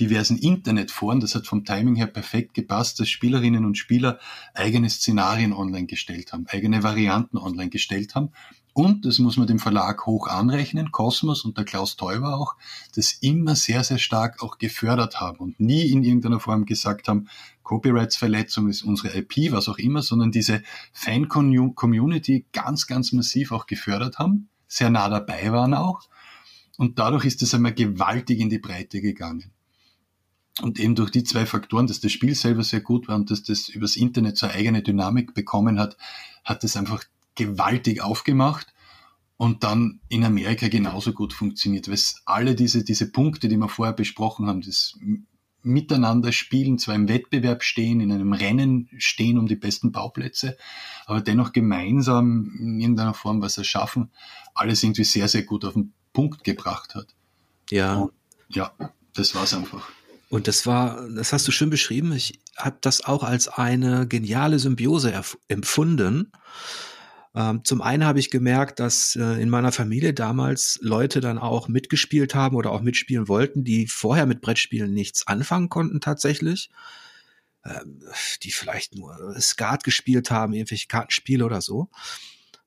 diversen Internetforen. Das hat vom Timing her perfekt gepasst, dass Spielerinnen und Spieler eigene Szenarien online gestellt haben, eigene Varianten online gestellt haben. Und, das muss man dem Verlag hoch anrechnen, Kosmos und der Klaus Teuber auch, das immer sehr, sehr stark auch gefördert haben und nie in irgendeiner Form gesagt haben, Copyrights-Verletzung ist unsere IP, was auch immer, sondern diese Fan-Community ganz, ganz massiv auch gefördert haben, sehr nah dabei waren auch und dadurch ist es einmal gewaltig in die Breite gegangen. Und eben durch die zwei Faktoren, dass das Spiel selber sehr gut war und dass das übers Internet so eigene Dynamik bekommen hat, hat es einfach gewaltig aufgemacht und dann in Amerika genauso gut funktioniert, weil es alle diese, diese Punkte, die wir vorher besprochen haben, das Miteinander spielen, zwar im Wettbewerb stehen, in einem Rennen stehen um die besten Bauplätze, aber dennoch gemeinsam in irgendeiner Form was erschaffen, alles irgendwie sehr, sehr gut auf den Punkt gebracht hat. Ja. Und ja, das war's einfach. Und das war, das hast du schön beschrieben. Ich habe das auch als eine geniale Symbiose empfunden. Ähm, zum einen habe ich gemerkt, dass äh, in meiner Familie damals Leute dann auch mitgespielt haben oder auch mitspielen wollten, die vorher mit Brettspielen nichts anfangen konnten tatsächlich. Ähm, die vielleicht nur Skat gespielt haben, irgendwelche Kartenspiele oder so.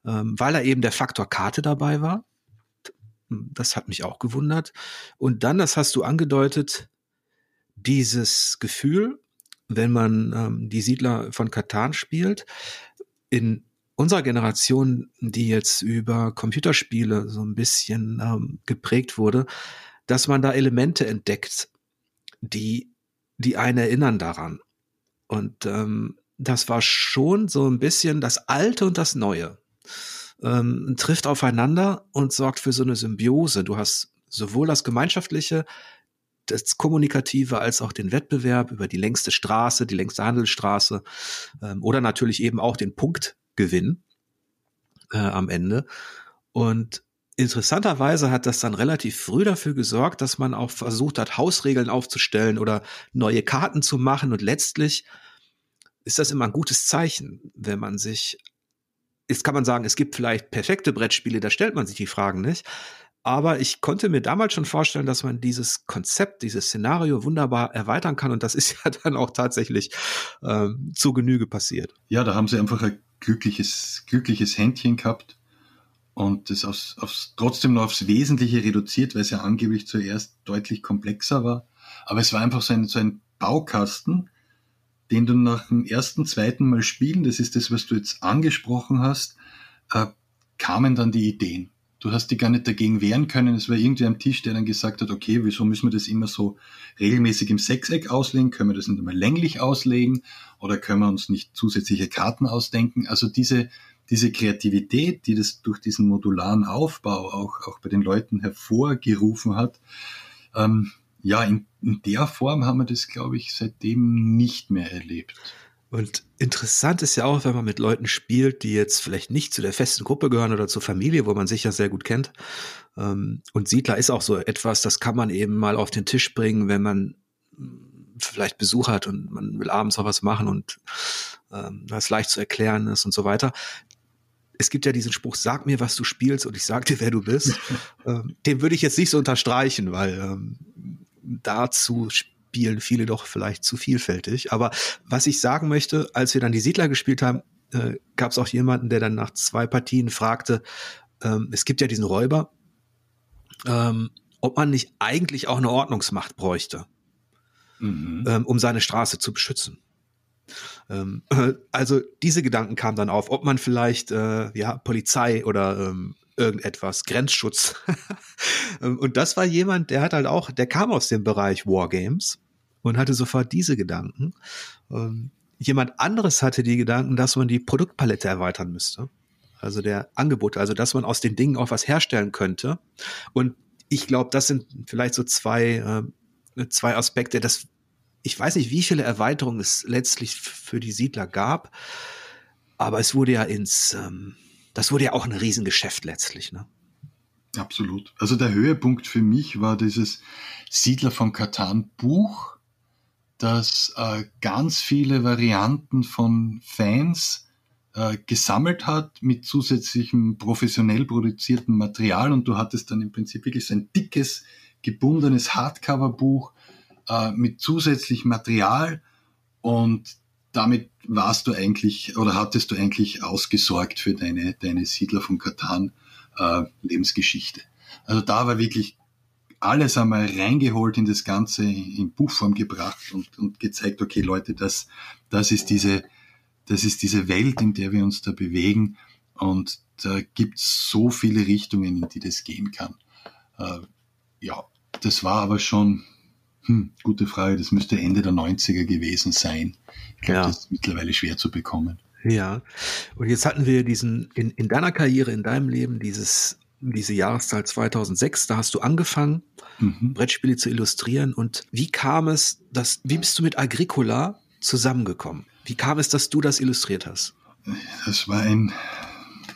Ähm, weil da eben der Faktor Karte dabei war. Das hat mich auch gewundert. Und dann, das hast du angedeutet, dieses Gefühl, wenn man ähm, die Siedler von Katan spielt, in unserer Generation, die jetzt über Computerspiele so ein bisschen ähm, geprägt wurde, dass man da Elemente entdeckt, die, die einen erinnern daran. Und ähm, das war schon so ein bisschen das Alte und das Neue. Ähm, trifft aufeinander und sorgt für so eine Symbiose. Du hast sowohl das Gemeinschaftliche, das Kommunikative als auch den Wettbewerb über die längste Straße, die längste Handelsstraße ähm, oder natürlich eben auch den Punkt, Gewinn äh, am Ende. Und interessanterweise hat das dann relativ früh dafür gesorgt, dass man auch versucht hat, Hausregeln aufzustellen oder neue Karten zu machen. Und letztlich ist das immer ein gutes Zeichen, wenn man sich, jetzt kann man sagen, es gibt vielleicht perfekte Brettspiele, da stellt man sich die Fragen nicht. Aber ich konnte mir damals schon vorstellen, dass man dieses Konzept, dieses Szenario wunderbar erweitern kann. Und das ist ja dann auch tatsächlich ähm, zu Genüge passiert. Ja, da haben sie einfach ein glückliches, glückliches Händchen gehabt und das aufs, aufs, trotzdem noch aufs Wesentliche reduziert, weil es ja angeblich zuerst deutlich komplexer war. Aber es war einfach so ein, so ein Baukasten, den du nach dem ersten, zweiten Mal spielen, das ist das, was du jetzt angesprochen hast, äh, kamen dann die Ideen. Du hast dich gar nicht dagegen wehren können. Es war irgendwie am Tisch, der dann gesagt hat, okay, wieso müssen wir das immer so regelmäßig im Sechseck auslegen? Können wir das nicht einmal länglich auslegen? Oder können wir uns nicht zusätzliche Karten ausdenken? Also diese, diese Kreativität, die das durch diesen modularen Aufbau auch, auch bei den Leuten hervorgerufen hat, ähm, ja, in, in der Form haben wir das, glaube ich, seitdem nicht mehr erlebt. Und interessant ist ja auch, wenn man mit Leuten spielt, die jetzt vielleicht nicht zu der festen Gruppe gehören oder zur Familie, wo man sich ja sehr gut kennt. Ähm, und Siedler ist auch so etwas, das kann man eben mal auf den Tisch bringen, wenn man hm, vielleicht Besuch hat und man will abends auch was machen und ähm, das leicht zu erklären ist und so weiter. Es gibt ja diesen Spruch, sag mir, was du spielst und ich sag dir, wer du bist. ähm, den würde ich jetzt nicht so unterstreichen, weil ähm, dazu spielen viele doch vielleicht zu vielfältig. Aber was ich sagen möchte, als wir dann die Siedler gespielt haben, äh, gab es auch jemanden, der dann nach zwei Partien fragte, ähm, es gibt ja diesen Räuber, ähm, ob man nicht eigentlich auch eine Ordnungsmacht bräuchte, mhm. ähm, um seine Straße zu beschützen. Ähm, also diese Gedanken kamen dann auf, ob man vielleicht äh, ja Polizei oder ähm, irgendetwas, Grenzschutz. Ähm, und das war jemand, der hat halt auch, der kam aus dem Bereich Wargames und hatte sofort diese Gedanken. Ähm, jemand anderes hatte die Gedanken, dass man die Produktpalette erweitern müsste. Also der Angebote, also dass man aus den Dingen auch was herstellen könnte. Und ich glaube, das sind vielleicht so zwei, äh, zwei Aspekte. Das, ich weiß nicht, wie viele Erweiterungen es letztlich für die Siedler gab, aber es wurde ja ins, ähm, das wurde ja auch ein Riesengeschäft letztlich, ne? Absolut. Also der Höhepunkt für mich war dieses Siedler von Katan Buch, das äh, ganz viele Varianten von Fans äh, gesammelt hat mit zusätzlichem professionell produziertem Material und du hattest dann im Prinzip wirklich so ein dickes, gebundenes Hardcover-Buch äh, mit zusätzlichem Material und damit warst du eigentlich oder hattest du eigentlich ausgesorgt für deine, deine Siedler von Katan äh, Lebensgeschichte. Also da war wirklich alles einmal reingeholt in das Ganze, in Buchform gebracht und, und gezeigt, okay Leute, das, das ist diese, das ist diese Welt, in der wir uns da bewegen und da gibt's so viele Richtungen, in die das gehen kann. Äh, ja, das war aber schon, hm, gute Frage, das müsste Ende der 90er gewesen sein. Ich glaube, ja. das ist mittlerweile schwer zu bekommen. Ja, und jetzt hatten wir diesen, in, in deiner Karriere, in deinem Leben, dieses, diese Jahreszahl 2006, da hast du angefangen, mhm. Brettspiele zu illustrieren. Und wie kam es, dass, wie bist du mit Agricola zusammengekommen? Wie kam es, dass du das illustriert hast? Das war ein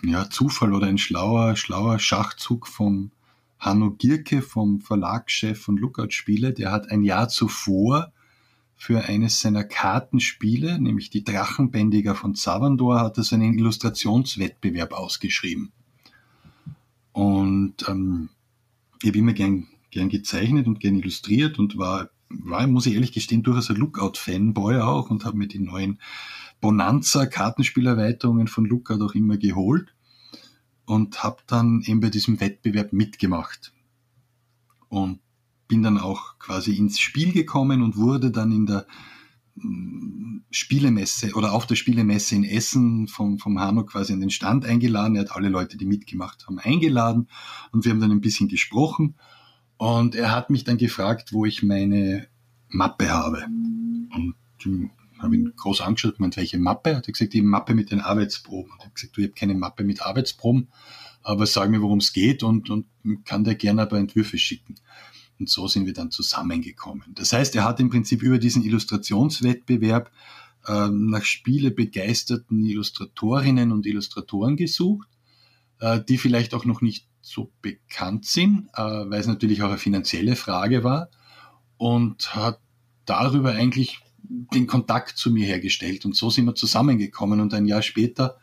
ja, Zufall oder ein schlauer, schlauer Schachzug vom Hanno Gierke, vom Verlagschef von Lookout Spiele. Der hat ein Jahr zuvor für eines seiner Kartenspiele, nämlich die Drachenbändiger von Zavandor, hat er seinen Illustrationswettbewerb ausgeschrieben. Und ähm, ich habe immer gern, gern gezeichnet und gern illustriert und war, war, muss ich ehrlich gestehen, durchaus ein Lookout-Fanboy auch und habe mir die neuen Bonanza-Kartenspielerweiterungen von Lookout auch immer geholt und habe dann eben bei diesem Wettbewerb mitgemacht. Und bin dann auch quasi ins Spiel gekommen und wurde dann in der Spielemesse oder auf der Spielemesse in Essen vom, vom Hanno quasi in den Stand eingeladen. Er hat alle Leute, die mitgemacht haben, eingeladen und wir haben dann ein bisschen gesprochen. Und er hat mich dann gefragt, wo ich meine Mappe habe. Und habe ihn groß angeschaut, gemeint, welche Mappe? Hat er gesagt, die Mappe mit den Arbeitsproben. Und ich habe gesagt, du, ich habe keine Mappe mit Arbeitsproben, aber sag mir, worum es geht und, und kann dir gerne ein paar Entwürfe schicken. Und so sind wir dann zusammengekommen. Das heißt, er hat im Prinzip über diesen Illustrationswettbewerb äh, nach Spiele begeisterten Illustratorinnen und Illustratoren gesucht, äh, die vielleicht auch noch nicht so bekannt sind, äh, weil es natürlich auch eine finanzielle Frage war und hat darüber eigentlich den Kontakt zu mir hergestellt. Und so sind wir zusammengekommen. Und ein Jahr später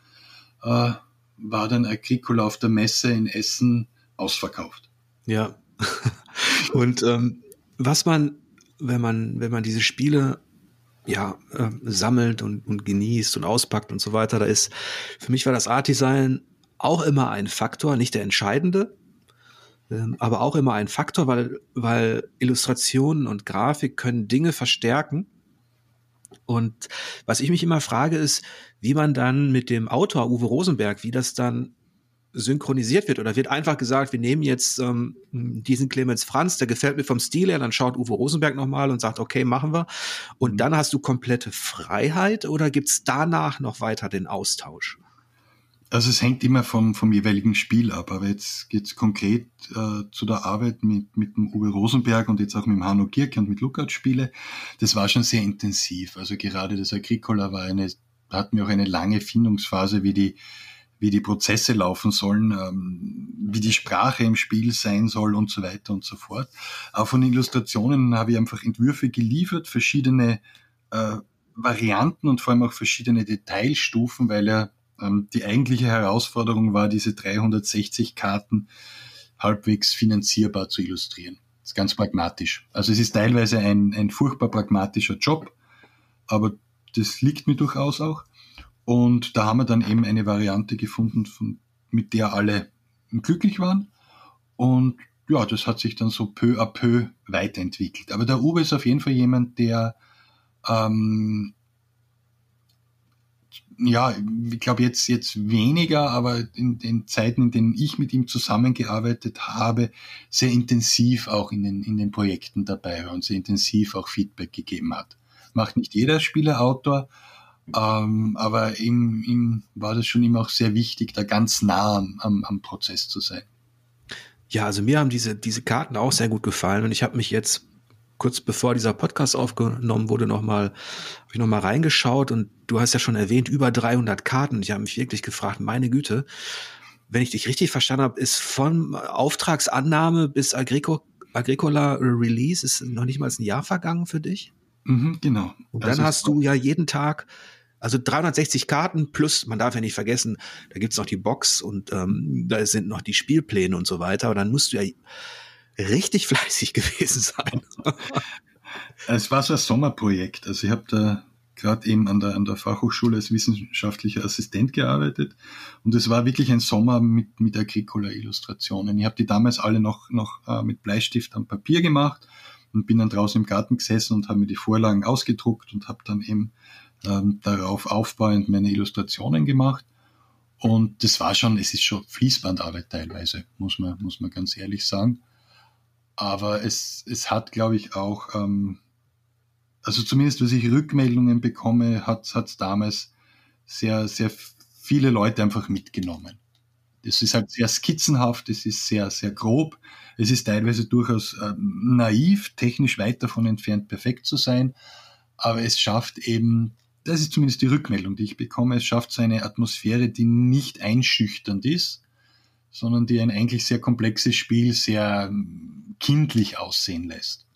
äh, war dann Agricola auf der Messe in Essen ausverkauft. Ja, und ähm, was man, wenn man, wenn man diese Spiele ja, äh, sammelt und, und genießt und auspackt und so weiter, da ist, für mich war das Art Design auch immer ein Faktor, nicht der entscheidende, ähm, aber auch immer ein Faktor, weil, weil Illustrationen und Grafik können Dinge verstärken. Und was ich mich immer frage, ist, wie man dann mit dem Autor Uwe Rosenberg, wie das dann synchronisiert wird oder wird einfach gesagt, wir nehmen jetzt ähm, diesen Clemens Franz, der gefällt mir vom Stil her, dann schaut Uwe Rosenberg nochmal und sagt, okay, machen wir. Und mhm. dann hast du komplette Freiheit oder gibt's danach noch weiter den Austausch? Also es hängt immer vom, vom jeweiligen Spiel ab, aber jetzt geht's konkret äh, zu der Arbeit mit, mit dem Uwe Rosenberg und jetzt auch mit dem Hanno Gierke und mit Lukas Spiele. Das war schon sehr intensiv. Also gerade das Agricola war eine, hatten wir auch eine lange Findungsphase, wie die wie die Prozesse laufen sollen, ähm, wie die Sprache im Spiel sein soll und so weiter und so fort. Auch von Illustrationen habe ich einfach Entwürfe geliefert, verschiedene äh, Varianten und vor allem auch verschiedene Detailstufen, weil ja ähm, die eigentliche Herausforderung war, diese 360 Karten halbwegs finanzierbar zu illustrieren. Das ist ganz pragmatisch. Also es ist teilweise ein, ein furchtbar pragmatischer Job, aber das liegt mir durchaus auch. Und da haben wir dann eben eine Variante gefunden, von, mit der alle glücklich waren. Und ja, das hat sich dann so peu à peu weiterentwickelt. Aber der Uwe ist auf jeden Fall jemand, der ähm, ja, ich glaube jetzt jetzt weniger, aber in den Zeiten, in denen ich mit ihm zusammengearbeitet habe, sehr intensiv auch in den in den Projekten dabei war und sehr intensiv auch Feedback gegeben hat. Macht nicht jeder Spielerautor, ähm, aber ihm, ihm war das schon immer auch sehr wichtig, da ganz nah am, am Prozess zu sein. Ja, also mir haben diese, diese Karten auch sehr gut gefallen und ich habe mich jetzt kurz bevor dieser Podcast aufgenommen wurde, nochmal, habe ich nochmal reingeschaut und du hast ja schon erwähnt, über 300 Karten. Ich habe mich wirklich gefragt, meine Güte, wenn ich dich richtig verstanden habe, ist von Auftragsannahme bis Agrico, Agricola Release ist noch nicht mal ein Jahr vergangen für dich? Mhm, genau. Und dann also hast du ja jeden Tag also 360 Karten plus, man darf ja nicht vergessen, da gibt's noch die Box und ähm, da sind noch die Spielpläne und so weiter. Aber dann musst du ja richtig fleißig gewesen sein. es war so ein Sommerprojekt. Also ich habe da gerade eben an der, an der Fachhochschule als wissenschaftlicher Assistent gearbeitet. Und es war wirklich ein Sommer mit, mit Agricola-Illustrationen. Ich habe die damals alle noch, noch äh, mit Bleistift am Papier gemacht und bin dann draußen im Garten gesessen und habe mir die Vorlagen ausgedruckt und habe dann eben ähm, darauf aufbauend meine Illustrationen gemacht. Und das war schon, es ist schon Fließbandarbeit teilweise, muss man, muss man ganz ehrlich sagen. Aber es, es hat, glaube ich, auch, ähm, also zumindest, was ich Rückmeldungen bekomme, hat es damals sehr, sehr viele Leute einfach mitgenommen. Das ist halt sehr skizzenhaft, es ist sehr, sehr grob, es ist teilweise durchaus äh, naiv, technisch weit davon entfernt, perfekt zu sein, aber es schafft eben, das ist zumindest die Rückmeldung, die ich bekomme, es schafft so eine Atmosphäre, die nicht einschüchternd ist, sondern die ein eigentlich sehr komplexes Spiel sehr ähm, kindlich aussehen lässt.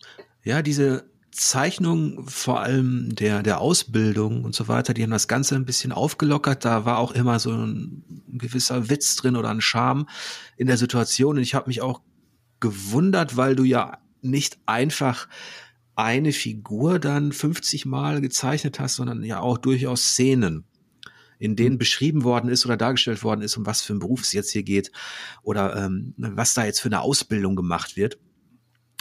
Ja, diese Zeichnung vor allem der, der Ausbildung und so weiter, die haben das Ganze ein bisschen aufgelockert. Da war auch immer so ein, gewisser Witz drin oder ein Charme in der Situation. Und ich habe mich auch gewundert, weil du ja nicht einfach eine Figur dann 50 Mal gezeichnet hast, sondern ja auch durchaus Szenen, in denen beschrieben worden ist oder dargestellt worden ist, um was für einen Beruf es jetzt hier geht oder ähm, was da jetzt für eine Ausbildung gemacht wird.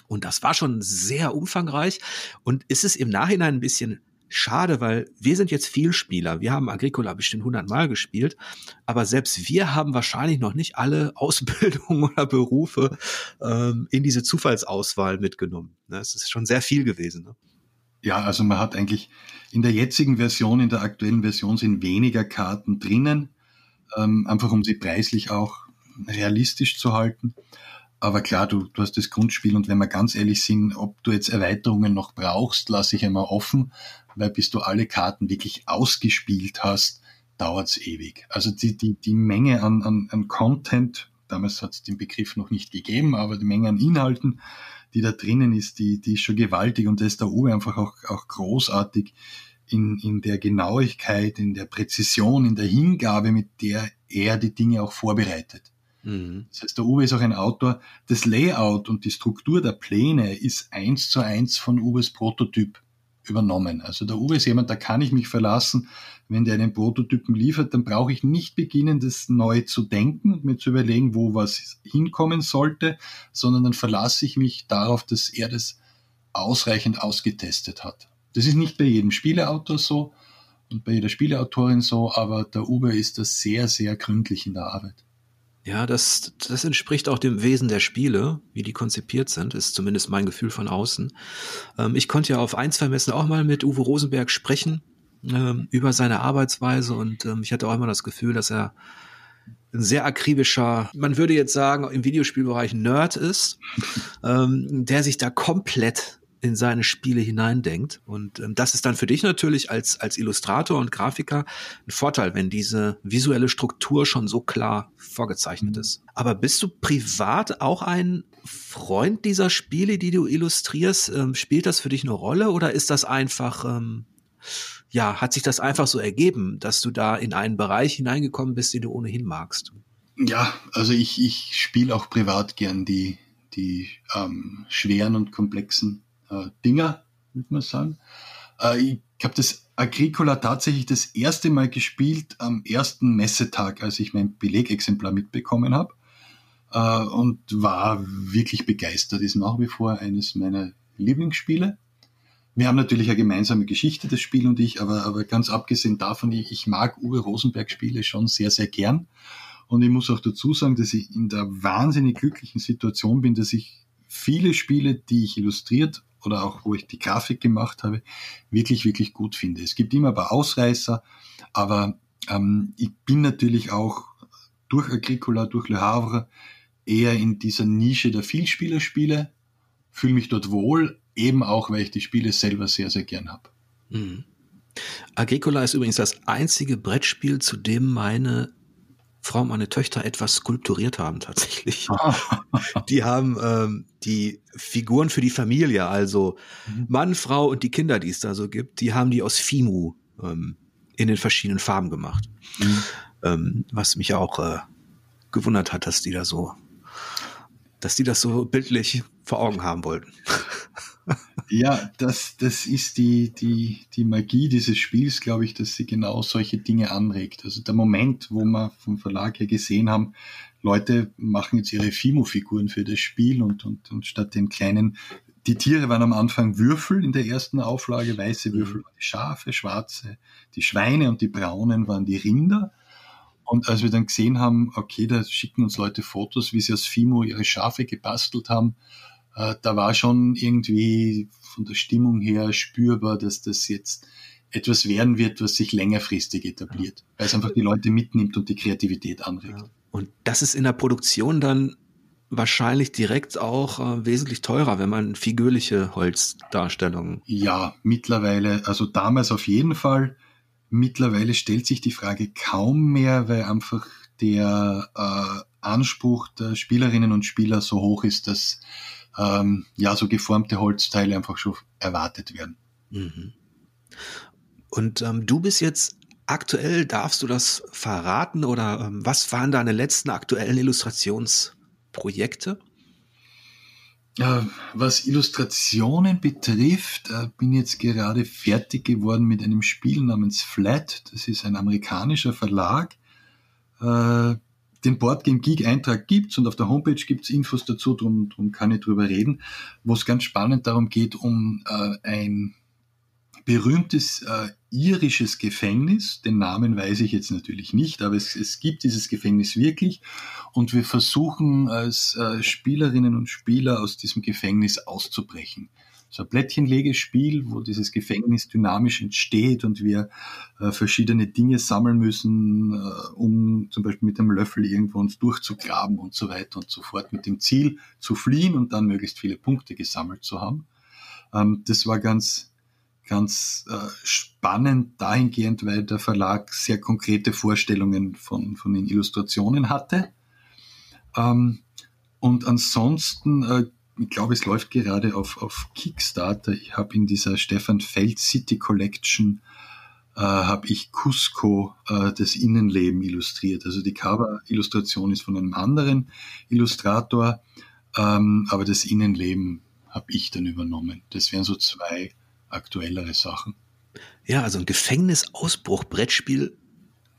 Und das war schon sehr umfangreich. Und ist es im Nachhinein ein bisschen schade, weil wir sind jetzt Vielspieler. Wir haben Agricola bestimmt 100 Mal gespielt, aber selbst wir haben wahrscheinlich noch nicht alle Ausbildungen oder Berufe ähm, in diese Zufallsauswahl mitgenommen. Das ist schon sehr viel gewesen. Ne? Ja, also man hat eigentlich in der jetzigen Version, in der aktuellen Version sind weniger Karten drinnen, ähm, einfach um sie preislich auch realistisch zu halten. Aber klar, du, du hast das Grundspiel und wenn wir ganz ehrlich sind, ob du jetzt Erweiterungen noch brauchst, lasse ich einmal offen, weil bis du alle Karten wirklich ausgespielt hast, dauert's ewig. Also die, die, die Menge an, an, an Content, damals hat es den Begriff noch nicht gegeben, aber die Menge an Inhalten, die da drinnen ist, die, die ist schon gewaltig und da ist der Uwe einfach auch, auch großartig in, in der Genauigkeit, in der Präzision, in der Hingabe, mit der er die Dinge auch vorbereitet. Mhm. Das heißt, der Uwe ist auch ein Autor. Das Layout und die Struktur der Pläne ist eins zu eins von Uwes Prototyp übernommen. Also der Uwe ist jemand, da kann ich mich verlassen. Wenn der einen Prototypen liefert, dann brauche ich nicht beginnen, das neu zu denken und mir zu überlegen, wo was hinkommen sollte, sondern dann verlasse ich mich darauf, dass er das ausreichend ausgetestet hat. Das ist nicht bei jedem Spieleautor so und bei jeder Spieleautorin so, aber der Uwe ist da sehr, sehr gründlich in der Arbeit. Ja, das, das entspricht auch dem Wesen der Spiele, wie die konzipiert sind, ist zumindest mein Gefühl von außen. Ähm, ich konnte ja auf ein, zwei Messen auch mal mit Uwe Rosenberg sprechen ähm, über seine Arbeitsweise und ähm, ich hatte auch immer das Gefühl, dass er ein sehr akribischer, man würde jetzt sagen, im Videospielbereich Nerd ist, ähm, der sich da komplett in seine Spiele hineindenkt. Und ähm, das ist dann für dich natürlich als, als Illustrator und Grafiker ein Vorteil, wenn diese visuelle Struktur schon so klar vorgezeichnet mhm. ist. Aber bist du privat auch ein Freund dieser Spiele, die du illustrierst? Ähm, spielt das für dich eine Rolle oder ist das einfach, ähm, ja, hat sich das einfach so ergeben, dass du da in einen Bereich hineingekommen bist, den du ohnehin magst? Ja, also ich, ich spiele auch privat gern die, die ähm, schweren und komplexen äh, Dinger, würde man sagen. Äh, ich habe das Agricola tatsächlich das erste Mal gespielt am ersten Messetag, als ich mein Belegexemplar mitbekommen habe äh, und war wirklich begeistert. Ist nach wie vor eines meiner Lieblingsspiele. Wir haben natürlich eine gemeinsame Geschichte, das Spiel und ich, aber, aber ganz abgesehen davon, ich, ich mag Uwe Rosenberg Spiele schon sehr, sehr gern. Und ich muss auch dazu sagen, dass ich in der wahnsinnig glücklichen Situation bin, dass ich viele Spiele, die ich illustriert oder auch wo ich die Grafik gemacht habe, wirklich, wirklich gut finde. Es gibt immer ein paar Ausreißer, aber ähm, ich bin natürlich auch durch Agricola, durch Le Havre eher in dieser Nische der Vielspielerspiele, fühle mich dort wohl, eben auch, weil ich die Spiele selber sehr, sehr gern habe. Mhm. Agricola ist übrigens das einzige Brettspiel, zu dem meine Frau und meine Töchter etwas skulpturiert haben tatsächlich. die haben ähm, die Figuren für die Familie, also mhm. Mann, Frau und die Kinder, die es da so gibt, die haben die aus Fimu ähm, in den verschiedenen Farben gemacht. Mhm. Ähm, was mich auch äh, gewundert hat, dass die da so, dass die das so bildlich vor Augen haben wollten. ja, das, das ist die, die, die Magie dieses Spiels, glaube ich, dass sie genau solche Dinge anregt. Also der Moment, wo wir vom Verlag her gesehen haben, Leute machen jetzt ihre Fimo-Figuren für das Spiel und, und, und statt den kleinen, die Tiere waren am Anfang Würfel in der ersten Auflage, weiße mhm. Würfel waren die Schafe, schwarze, die Schweine und die braunen waren die Rinder. Und als wir dann gesehen haben, okay, da schicken uns Leute Fotos, wie sie aus Fimo ihre Schafe gebastelt haben, äh, da war schon irgendwie von der Stimmung her spürbar, dass das jetzt etwas werden wird, was sich längerfristig etabliert, weil es einfach die Leute mitnimmt und die Kreativität anregt. Ja. Und das ist in der Produktion dann wahrscheinlich direkt auch äh, wesentlich teurer, wenn man figürliche Holzdarstellungen. Ja, mittlerweile, also damals auf jeden Fall. Mittlerweile stellt sich die Frage kaum mehr, weil einfach der äh, Anspruch der Spielerinnen und Spieler so hoch ist, dass ähm, ja so geformte Holzteile einfach schon erwartet werden. Mhm. Und ähm, du bist jetzt aktuell, darfst du das verraten oder ähm, was waren deine letzten aktuellen Illustrationsprojekte? Ja, was Illustrationen betrifft, äh, bin jetzt gerade fertig geworden mit einem Spiel namens Flat. Das ist ein amerikanischer Verlag. Äh, den Boardgame Geek Eintrag gibt's und auf der Homepage gibt's Infos dazu, darum, darum kann ich drüber reden, wo es ganz spannend darum geht, um äh, ein berühmtes äh, irisches Gefängnis. Den Namen weiß ich jetzt natürlich nicht, aber es, es gibt dieses Gefängnis wirklich. Und wir versuchen als äh, Spielerinnen und Spieler aus diesem Gefängnis auszubrechen. So ein Plättchenlegespiel, wo dieses Gefängnis dynamisch entsteht und wir äh, verschiedene Dinge sammeln müssen, äh, um zum Beispiel mit dem Löffel irgendwo uns durchzugraben und so weiter und so fort, mit dem Ziel zu fliehen und dann möglichst viele Punkte gesammelt zu haben. Ähm, das war ganz ganz äh, spannend dahingehend, weil der Verlag sehr konkrete Vorstellungen von, von den Illustrationen hatte. Ähm, und ansonsten, äh, ich glaube, es läuft gerade auf, auf Kickstarter. Ich habe in dieser Stefan Feld City Collection äh, habe ich Cusco äh, das Innenleben illustriert. Also die Cover-Illustration ist von einem anderen Illustrator, ähm, aber das Innenleben habe ich dann übernommen. Das wären so zwei aktuellere Sachen. Ja, also ein Gefängnisausbruch-Brettspiel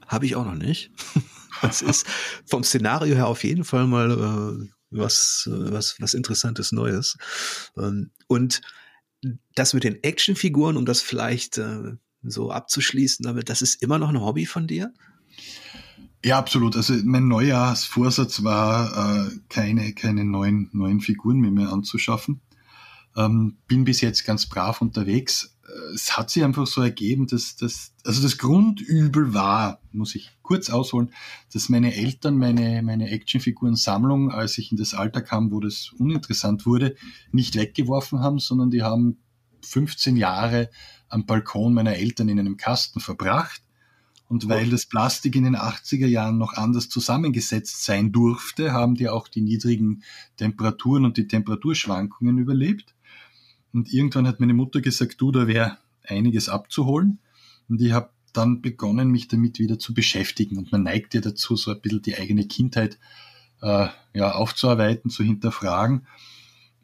habe ich auch noch nicht. Das ist vom Szenario her auf jeden Fall mal äh, was, was, was Interessantes Neues. Ähm, und das mit den Actionfiguren, um das vielleicht äh, so abzuschließen, damit, das ist immer noch ein Hobby von dir? Ja, absolut. Also mein Neujahrsvorsatz war, äh, keine, keine neuen, neuen Figuren mehr, mehr anzuschaffen. Ähm, bin bis jetzt ganz brav unterwegs. Äh, es hat sich einfach so ergeben, dass das, also das Grundübel war, muss ich kurz ausholen, dass meine Eltern meine, meine Actionfiguren-Sammlung, als ich in das Alter kam, wo das uninteressant wurde, nicht weggeworfen haben, sondern die haben 15 Jahre am Balkon meiner Eltern in einem Kasten verbracht. Und weil das Plastik in den 80er Jahren noch anders zusammengesetzt sein durfte, haben die auch die niedrigen Temperaturen und die Temperaturschwankungen überlebt. Und irgendwann hat meine Mutter gesagt, du, da wäre einiges abzuholen. Und ich habe dann begonnen, mich damit wieder zu beschäftigen. Und man neigt ja dazu, so ein bisschen die eigene Kindheit äh, ja, aufzuarbeiten, zu hinterfragen.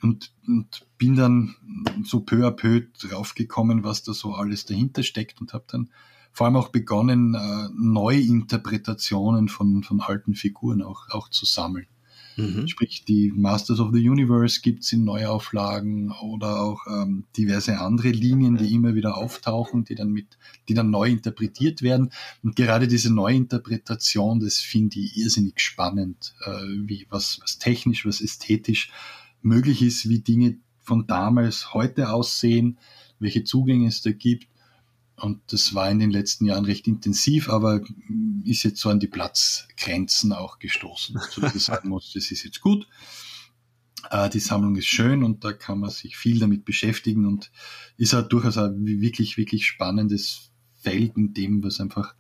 Und, und bin dann so peu à peu draufgekommen, was da so alles dahinter steckt und habe dann vor allem auch begonnen, äh, Neuinterpretationen von, von alten Figuren auch, auch zu sammeln. Mhm. Sprich, die Masters of the Universe gibt's in Neuauflagen oder auch ähm, diverse andere Linien, die immer wieder auftauchen, die dann mit, die dann neu interpretiert werden. Und gerade diese Neuinterpretation, das finde ich irrsinnig spannend, äh, wie was, was technisch, was ästhetisch möglich ist, wie Dinge von damals heute aussehen, welche Zugänge es da gibt und das war in den letzten Jahren recht intensiv, aber ist jetzt so an die Platzgrenzen auch gestoßen, so dass ich sagen muss, das ist jetzt gut. Äh, die Sammlung ist schön und da kann man sich viel damit beschäftigen und ist halt durchaus ein wirklich, wirklich spannendes Feld in dem, was einfach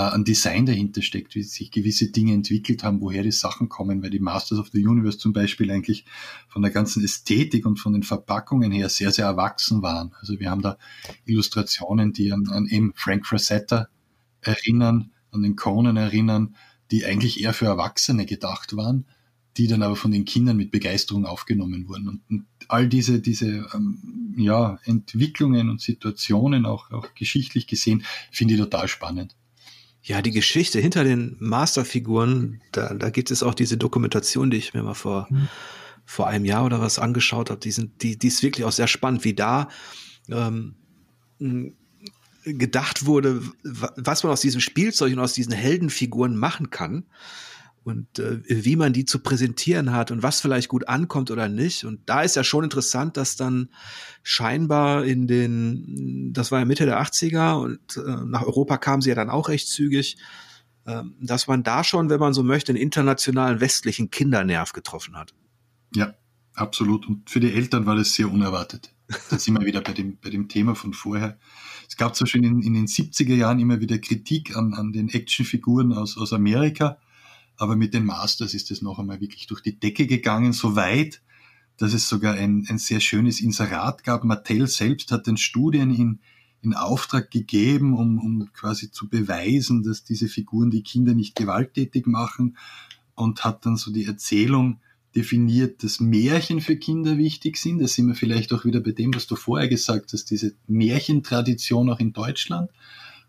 ein Design dahinter steckt, wie sich gewisse Dinge entwickelt haben, woher die Sachen kommen, weil die Masters of the Universe zum Beispiel eigentlich von der ganzen Ästhetik und von den Verpackungen her sehr, sehr erwachsen waren. Also wir haben da Illustrationen, die an, an eben Frank Frazetta erinnern, an den Conan erinnern, die eigentlich eher für Erwachsene gedacht waren, die dann aber von den Kindern mit Begeisterung aufgenommen wurden. Und, und all diese, diese ähm, ja, Entwicklungen und Situationen, auch, auch geschichtlich gesehen, finde ich total spannend. Ja, die Geschichte hinter den Masterfiguren, da, da gibt es auch diese Dokumentation, die ich mir mal vor, mhm. vor einem Jahr oder was angeschaut habe. Die, sind, die, die ist wirklich auch sehr spannend, wie da ähm, gedacht wurde, was man aus diesem Spielzeug und aus diesen Heldenfiguren machen kann. Und äh, wie man die zu präsentieren hat und was vielleicht gut ankommt oder nicht. Und da ist ja schon interessant, dass dann scheinbar in den, das war ja Mitte der 80er und äh, nach Europa kam sie ja dann auch recht zügig, äh, dass man da schon, wenn man so möchte, einen internationalen westlichen Kindernerv getroffen hat. Ja, absolut. Und für die Eltern war das sehr unerwartet. Da sind wir wieder bei dem, bei dem Thema von vorher. Es gab zwar schon in, in den 70er Jahren immer wieder Kritik an, an den Actionfiguren aus, aus Amerika, aber mit den Masters ist es noch einmal wirklich durch die Decke gegangen, so weit, dass es sogar ein, ein sehr schönes Inserat gab. Mattel selbst hat den Studien in, in Auftrag gegeben, um, um quasi zu beweisen, dass diese Figuren die Kinder nicht gewalttätig machen und hat dann so die Erzählung definiert, dass Märchen für Kinder wichtig sind. Da sind wir vielleicht auch wieder bei dem, was du vorher gesagt hast, diese Märchentradition auch in Deutschland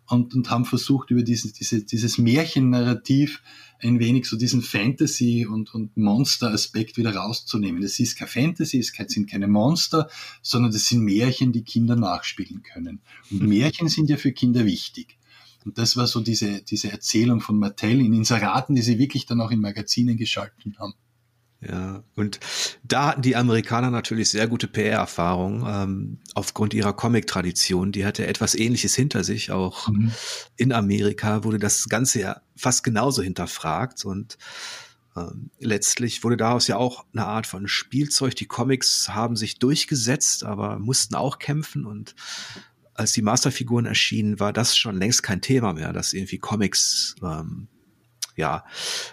und, und haben versucht, über dieses, diese, dieses Märchennarrativ ein wenig so diesen Fantasy- und, und Monster-Aspekt wieder rauszunehmen. Es ist kein Fantasy, es sind keine Monster, sondern das sind Märchen, die Kinder nachspielen können. Und mhm. Märchen sind ja für Kinder wichtig. Und das war so diese, diese Erzählung von Mattel in Inseraten, die sie wirklich dann auch in Magazinen geschalten haben. Ja, und da hatten die Amerikaner natürlich sehr gute PR-Erfahrung ähm, aufgrund ihrer Comic-Tradition. Die hatte etwas Ähnliches hinter sich. Auch mhm. in Amerika wurde das Ganze ja fast genauso hinterfragt und ähm, letztlich wurde daraus ja auch eine Art von Spielzeug. Die Comics haben sich durchgesetzt, aber mussten auch kämpfen und als die Masterfiguren erschienen, war das schon längst kein Thema mehr, dass irgendwie Comics ähm, ja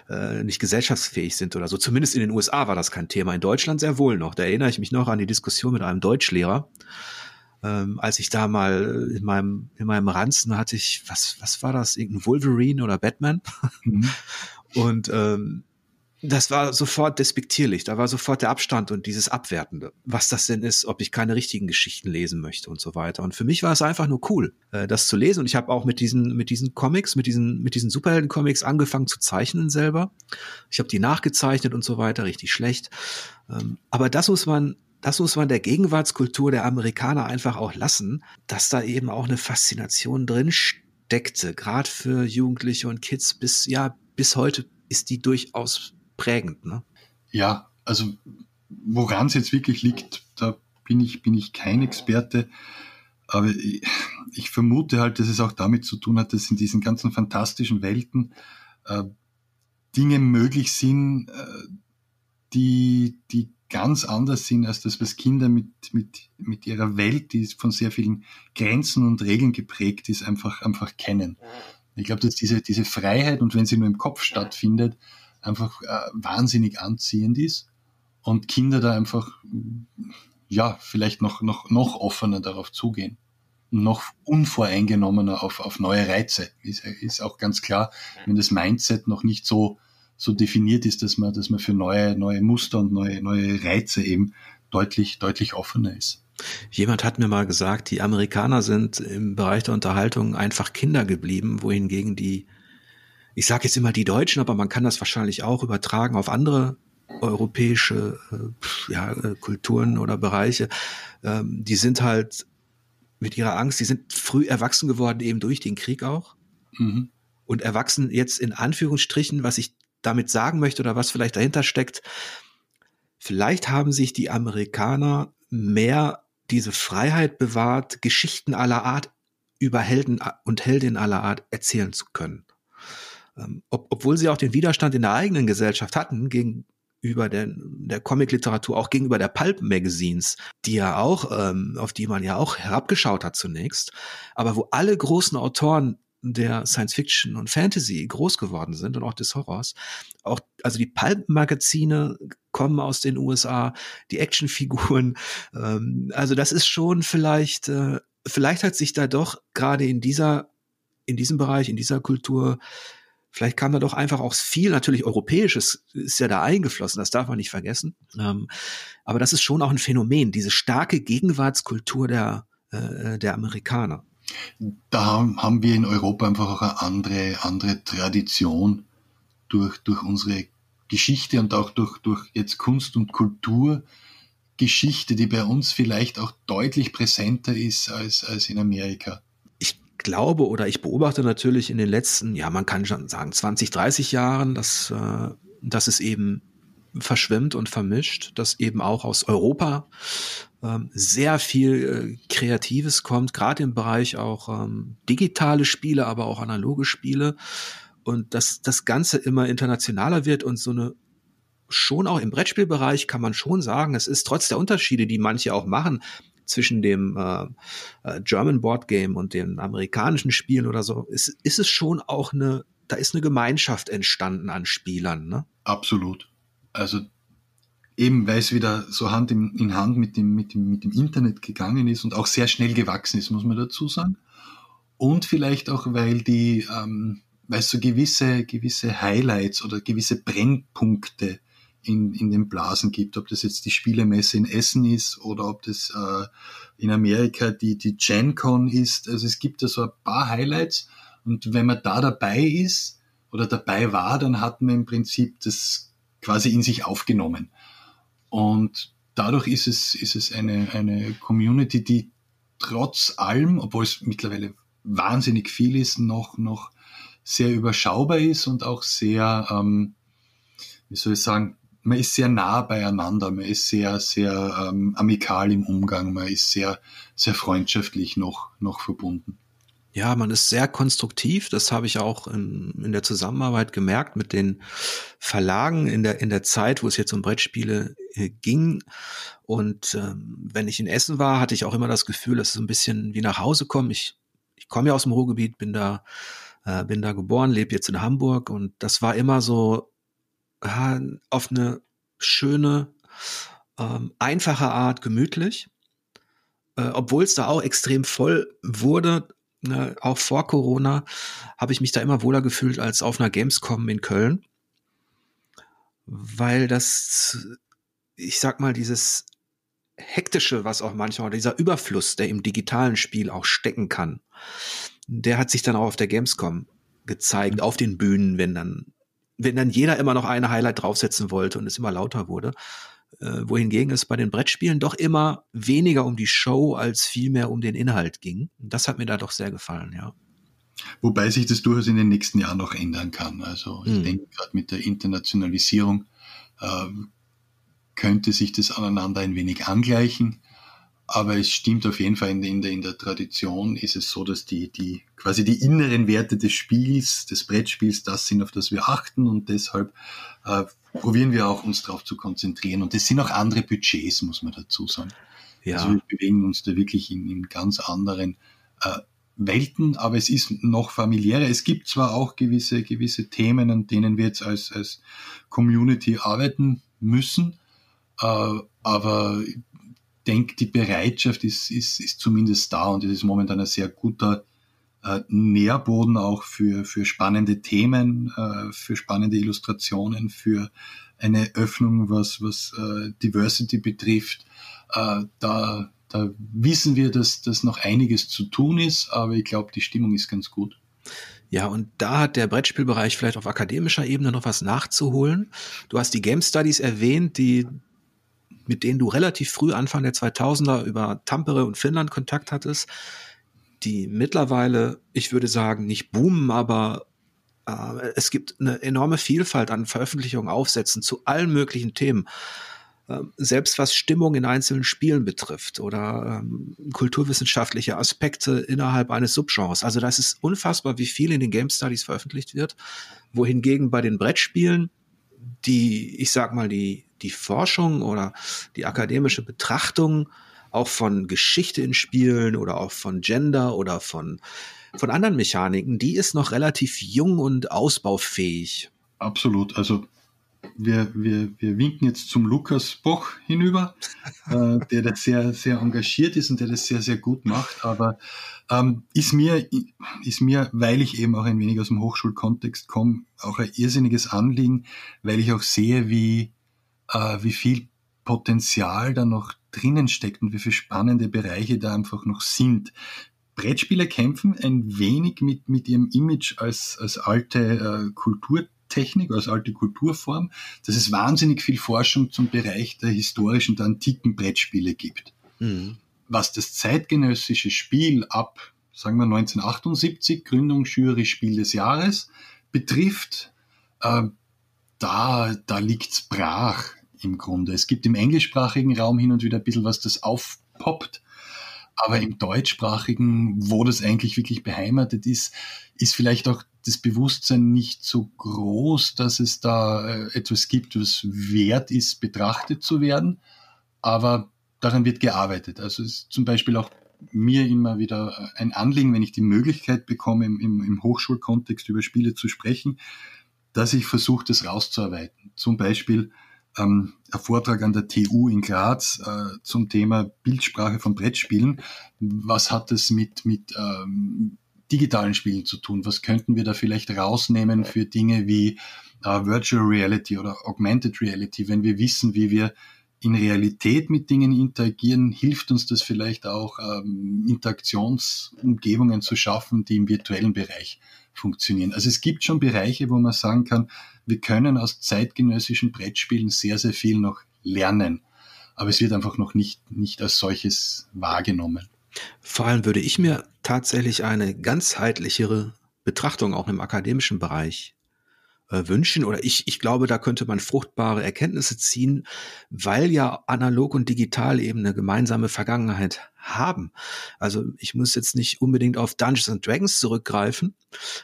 äh, nicht gesellschaftsfähig sind oder so. Zumindest in den USA war das kein Thema. In Deutschland sehr wohl noch. Da erinnere ich mich noch an die Diskussion mit einem Deutschlehrer. Ähm, als ich da mal in meinem, in meinem Ranzen hatte ich, was, was war das? Irgendein Wolverine oder Batman? Mhm. Und ähm, das war sofort despektierlich. Da war sofort der Abstand und dieses Abwertende. Was das denn ist, ob ich keine richtigen Geschichten lesen möchte und so weiter. Und für mich war es einfach nur cool, äh, das zu lesen. Und ich habe auch mit diesen, mit diesen Comics, mit diesen, mit diesen Superhelden-Comics angefangen zu zeichnen selber. Ich habe die nachgezeichnet und so weiter, richtig schlecht. Ähm, aber das muss man das muss man der Gegenwartskultur der Amerikaner einfach auch lassen, dass da eben auch eine Faszination drin steckte, gerade für Jugendliche und Kids bis ja bis heute ist die durchaus prägend. Ne? Ja, also woran es jetzt wirklich liegt, da bin ich, bin ich kein Experte. Aber ich, ich, vermute halt, dass es auch damit zu tun hat, dass in diesen ganzen fantastischen Welten äh, Dinge möglich sind, äh, die, die ganz anders sind als das, was Kinder mit, mit, mit ihrer Welt, die von sehr vielen Grenzen und Regeln geprägt ist, einfach, einfach kennen. Ich glaube, dass diese, diese Freiheit und wenn sie nur im Kopf stattfindet, einfach äh, wahnsinnig anziehend ist und Kinder da einfach, ja, vielleicht noch, noch, noch offener darauf zugehen. Noch unvoreingenommener auf, auf neue Reize. Ist, ist auch ganz klar, wenn das Mindset noch nicht so, so definiert ist, dass man, dass man für neue, neue Muster und neue, neue Reize eben deutlich, deutlich offener ist. Jemand hat mir mal gesagt, die Amerikaner sind im Bereich der Unterhaltung einfach Kinder geblieben, wohingegen die ich sage jetzt immer die Deutschen, aber man kann das wahrscheinlich auch übertragen auf andere europäische äh, ja, äh, Kulturen oder Bereiche. Ähm, die sind halt mit ihrer Angst, die sind früh erwachsen geworden, eben durch den Krieg auch. Mhm. Und erwachsen jetzt in Anführungsstrichen, was ich damit sagen möchte oder was vielleicht dahinter steckt, vielleicht haben sich die Amerikaner mehr diese Freiheit bewahrt, Geschichten aller Art über Helden und Heldinnen aller Art erzählen zu können ob, obwohl sie auch den Widerstand in der eigenen Gesellschaft hatten gegenüber der, der Comic-Literatur, auch gegenüber der Pulp-Magazines, die ja auch, ähm, auf die man ja auch herabgeschaut hat zunächst, aber wo alle großen Autoren der Science Fiction und Fantasy groß geworden sind und auch des Horrors. Auch, also die Pulp-Magazine kommen aus den USA, die Actionfiguren. Ähm, also das ist schon vielleicht, äh, vielleicht hat sich da doch gerade in dieser, in diesem Bereich, in dieser Kultur Vielleicht kam da doch einfach auch viel, natürlich Europäisches ist ja da eingeflossen, das darf man nicht vergessen. Ähm, aber das ist schon auch ein Phänomen, diese starke Gegenwartskultur der, äh, der Amerikaner. Da haben wir in Europa einfach auch eine andere, andere Tradition durch, durch unsere Geschichte und auch durch, durch jetzt Kunst und Kulturgeschichte, die bei uns vielleicht auch deutlich präsenter ist als, als in Amerika glaube oder ich beobachte natürlich in den letzten, ja, man kann schon sagen 20, 30 Jahren, dass, äh, dass es eben verschwimmt und vermischt, dass eben auch aus Europa ähm, sehr viel äh, Kreatives kommt, gerade im Bereich auch ähm, digitale Spiele, aber auch analoge Spiele. Und dass das Ganze immer internationaler wird und so eine schon auch im Brettspielbereich kann man schon sagen, es ist trotz der Unterschiede, die manche auch machen, zwischen dem äh, äh, German Board Game und den amerikanischen Spielen oder so, ist, ist es schon auch eine, da ist eine Gemeinschaft entstanden an Spielern, ne? Absolut. Also eben weil es wieder so Hand in, in, Hand mit dem, mit, dem, mit dem Internet gegangen ist und auch sehr schnell gewachsen ist, muss man dazu sagen. Und vielleicht auch, weil die, ähm, weil so gewisse, gewisse Highlights oder gewisse Brennpunkte in, in den Blasen gibt, ob das jetzt die Spielemesse in Essen ist oder ob das äh, in Amerika die, die GenCon ist. Also es gibt da so ein paar Highlights und wenn man da dabei ist oder dabei war, dann hat man im Prinzip das quasi in sich aufgenommen. Und dadurch ist es, ist es eine, eine Community, die trotz allem, obwohl es mittlerweile wahnsinnig viel ist, noch, noch sehr überschaubar ist und auch sehr, ähm, wie soll ich sagen, man ist sehr nah beieinander, man ist sehr, sehr ähm, amikal im Umgang, man ist sehr, sehr freundschaftlich noch, noch verbunden. Ja, man ist sehr konstruktiv. Das habe ich auch in, in der Zusammenarbeit gemerkt mit den Verlagen in der, in der Zeit, wo es jetzt um Brettspiele äh, ging. Und ähm, wenn ich in Essen war, hatte ich auch immer das Gefühl, dass es ein bisschen wie nach Hause kommen. Ich, ich komme ja aus dem Ruhrgebiet, bin da, äh, bin da geboren, lebe jetzt in Hamburg und das war immer so auf eine schöne, ähm, einfache Art gemütlich. Äh, Obwohl es da auch extrem voll wurde, äh, auch vor Corona, habe ich mich da immer wohler gefühlt als auf einer Gamescom in Köln. Weil das, ich sag mal, dieses hektische, was auch manchmal, dieser Überfluss, der im digitalen Spiel auch stecken kann, der hat sich dann auch auf der Gamescom gezeigt, mhm. auf den Bühnen, wenn dann wenn dann jeder immer noch eine Highlight draufsetzen wollte und es immer lauter wurde. Äh, wohingegen es bei den Brettspielen doch immer weniger um die Show als vielmehr um den Inhalt ging. Das hat mir da doch sehr gefallen, ja. Wobei sich das durchaus in den nächsten Jahren noch ändern kann. Also ich hm. denke, gerade mit der Internationalisierung äh, könnte sich das aneinander ein wenig angleichen. Aber es stimmt auf jeden Fall, in, in, der, in der Tradition ist es so, dass die, die quasi die inneren Werte des Spiels, des Brettspiels, das sind, auf das wir achten und deshalb äh, probieren wir auch uns darauf zu konzentrieren. Und das sind auch andere Budgets, muss man dazu sagen. Ja. Also wir bewegen uns da wirklich in, in ganz anderen äh, Welten, aber es ist noch familiärer. Es gibt zwar auch gewisse, gewisse Themen, an denen wir jetzt als, als Community arbeiten müssen, äh, aber denke, die Bereitschaft ist, ist, ist zumindest da und es ist momentan ein sehr guter äh, Nährboden auch für, für spannende Themen, äh, für spannende Illustrationen, für eine Öffnung, was, was äh, Diversity betrifft. Äh, da, da wissen wir, dass, dass noch einiges zu tun ist, aber ich glaube, die Stimmung ist ganz gut. Ja, und da hat der Brettspielbereich vielleicht auf akademischer Ebene noch was nachzuholen. Du hast die Game Studies erwähnt, die mit denen du relativ früh Anfang der 2000er über Tampere und Finnland Kontakt hattest, die mittlerweile, ich würde sagen, nicht boomen, aber äh, es gibt eine enorme Vielfalt an Veröffentlichungen, Aufsätzen zu allen möglichen Themen. Ähm, selbst was Stimmung in einzelnen Spielen betrifft oder ähm, kulturwissenschaftliche Aspekte innerhalb eines Subgenres. Also das ist unfassbar, wie viel in den Game Studies veröffentlicht wird, wohingegen bei den Brettspielen die, ich sag mal, die die Forschung oder die akademische Betrachtung auch von Geschichte in Spielen oder auch von Gender oder von, von anderen Mechaniken, die ist noch relativ jung und ausbaufähig. Absolut. Also wir, wir, wir winken jetzt zum Lukas Boch hinüber, äh, der da sehr, sehr engagiert ist und der das sehr, sehr gut macht. Aber ähm, ist, mir, ist mir, weil ich eben auch ein wenig aus dem Hochschulkontext komme, auch ein irrsinniges Anliegen, weil ich auch sehe, wie, äh, wie viel Potenzial da noch drinnen steckt und wie viele spannende Bereiche da einfach noch sind. Brettspieler kämpfen ein wenig mit, mit ihrem Image als, als alte äh, Kulturtechnik, als alte Kulturform, dass es wahnsinnig viel Forschung zum Bereich der historischen, der antiken Brettspiele gibt. Mhm. Was das zeitgenössische Spiel ab sagen wir 1978, Gründung Jury Spiel des Jahres, betrifft, äh, da, da liegt's brach im Grunde. Es gibt im englischsprachigen Raum hin und wieder ein bisschen was, das aufpoppt. Aber im deutschsprachigen, wo das eigentlich wirklich beheimatet ist, ist vielleicht auch das Bewusstsein nicht so groß, dass es da äh, etwas gibt, was wert ist, betrachtet zu werden. Aber daran wird gearbeitet. Also es ist zum Beispiel auch mir immer wieder ein Anliegen, wenn ich die Möglichkeit bekomme, im, im, Hochschulkontext über Spiele zu sprechen, dass ich versuche, das rauszuarbeiten. Zum Beispiel ähm, ein Vortrag an der TU in Graz äh, zum Thema Bildsprache von Brettspielen. Was hat es mit, mit ähm, digitalen Spielen zu tun? Was könnten wir da vielleicht rausnehmen für Dinge wie äh, Virtual Reality oder Augmented Reality, wenn wir wissen, wie wir in Realität mit Dingen interagieren, hilft uns das vielleicht auch, ähm, Interaktionsumgebungen zu schaffen, die im virtuellen Bereich funktionieren. Also es gibt schon Bereiche, wo man sagen kann, wir können aus zeitgenössischen Brettspielen sehr, sehr viel noch lernen. Aber es wird einfach noch nicht, nicht als solches wahrgenommen. Vor allem würde ich mir tatsächlich eine ganzheitlichere Betrachtung auch im akademischen Bereich äh, wünschen oder ich, ich glaube, da könnte man fruchtbare Erkenntnisse ziehen, weil ja analog und digital eben eine gemeinsame Vergangenheit haben. Also ich muss jetzt nicht unbedingt auf Dungeons and Dragons zurückgreifen,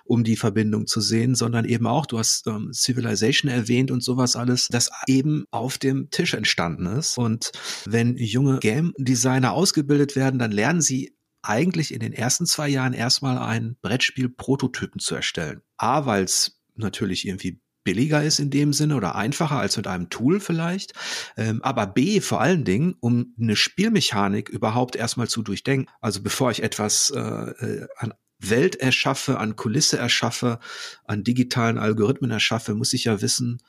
um die Verbindung zu sehen, sondern eben auch, du hast ähm, Civilization erwähnt und sowas alles, das eben auf dem Tisch entstanden ist. Und wenn junge Game Designer ausgebildet werden, dann lernen sie eigentlich in den ersten zwei Jahren erstmal ein Brettspiel Prototypen zu erstellen. A, weil es natürlich irgendwie billiger ist in dem Sinne oder einfacher als mit einem Tool vielleicht. Ähm, aber B vor allen Dingen, um eine Spielmechanik überhaupt erstmal zu durchdenken. Also bevor ich etwas äh, äh, an Welt erschaffe, an Kulisse erschaffe, an digitalen Algorithmen erschaffe, muss ich ja wissen,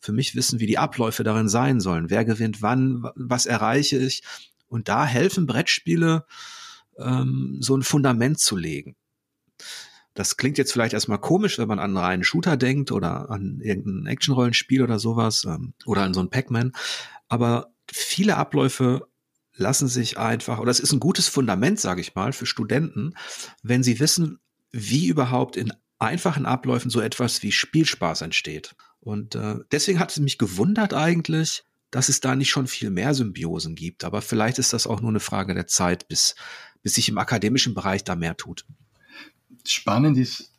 für mich wissen, wie die Abläufe darin sein sollen. Wer gewinnt wann, was erreiche ich. Und da helfen Brettspiele, ähm, so ein Fundament zu legen. Das klingt jetzt vielleicht erstmal komisch, wenn man an einen reinen Shooter denkt oder an irgendein Actionrollenspiel oder sowas ähm, oder an so ein Pac-Man. Aber viele Abläufe lassen sich einfach, oder es ist ein gutes Fundament, sage ich mal, für Studenten, wenn sie wissen, wie überhaupt in einfachen Abläufen so etwas wie Spielspaß entsteht. Und äh, deswegen hat es mich gewundert eigentlich, dass es da nicht schon viel mehr Symbiosen gibt. Aber vielleicht ist das auch nur eine Frage der Zeit, bis, bis sich im akademischen Bereich da mehr tut spannend ist,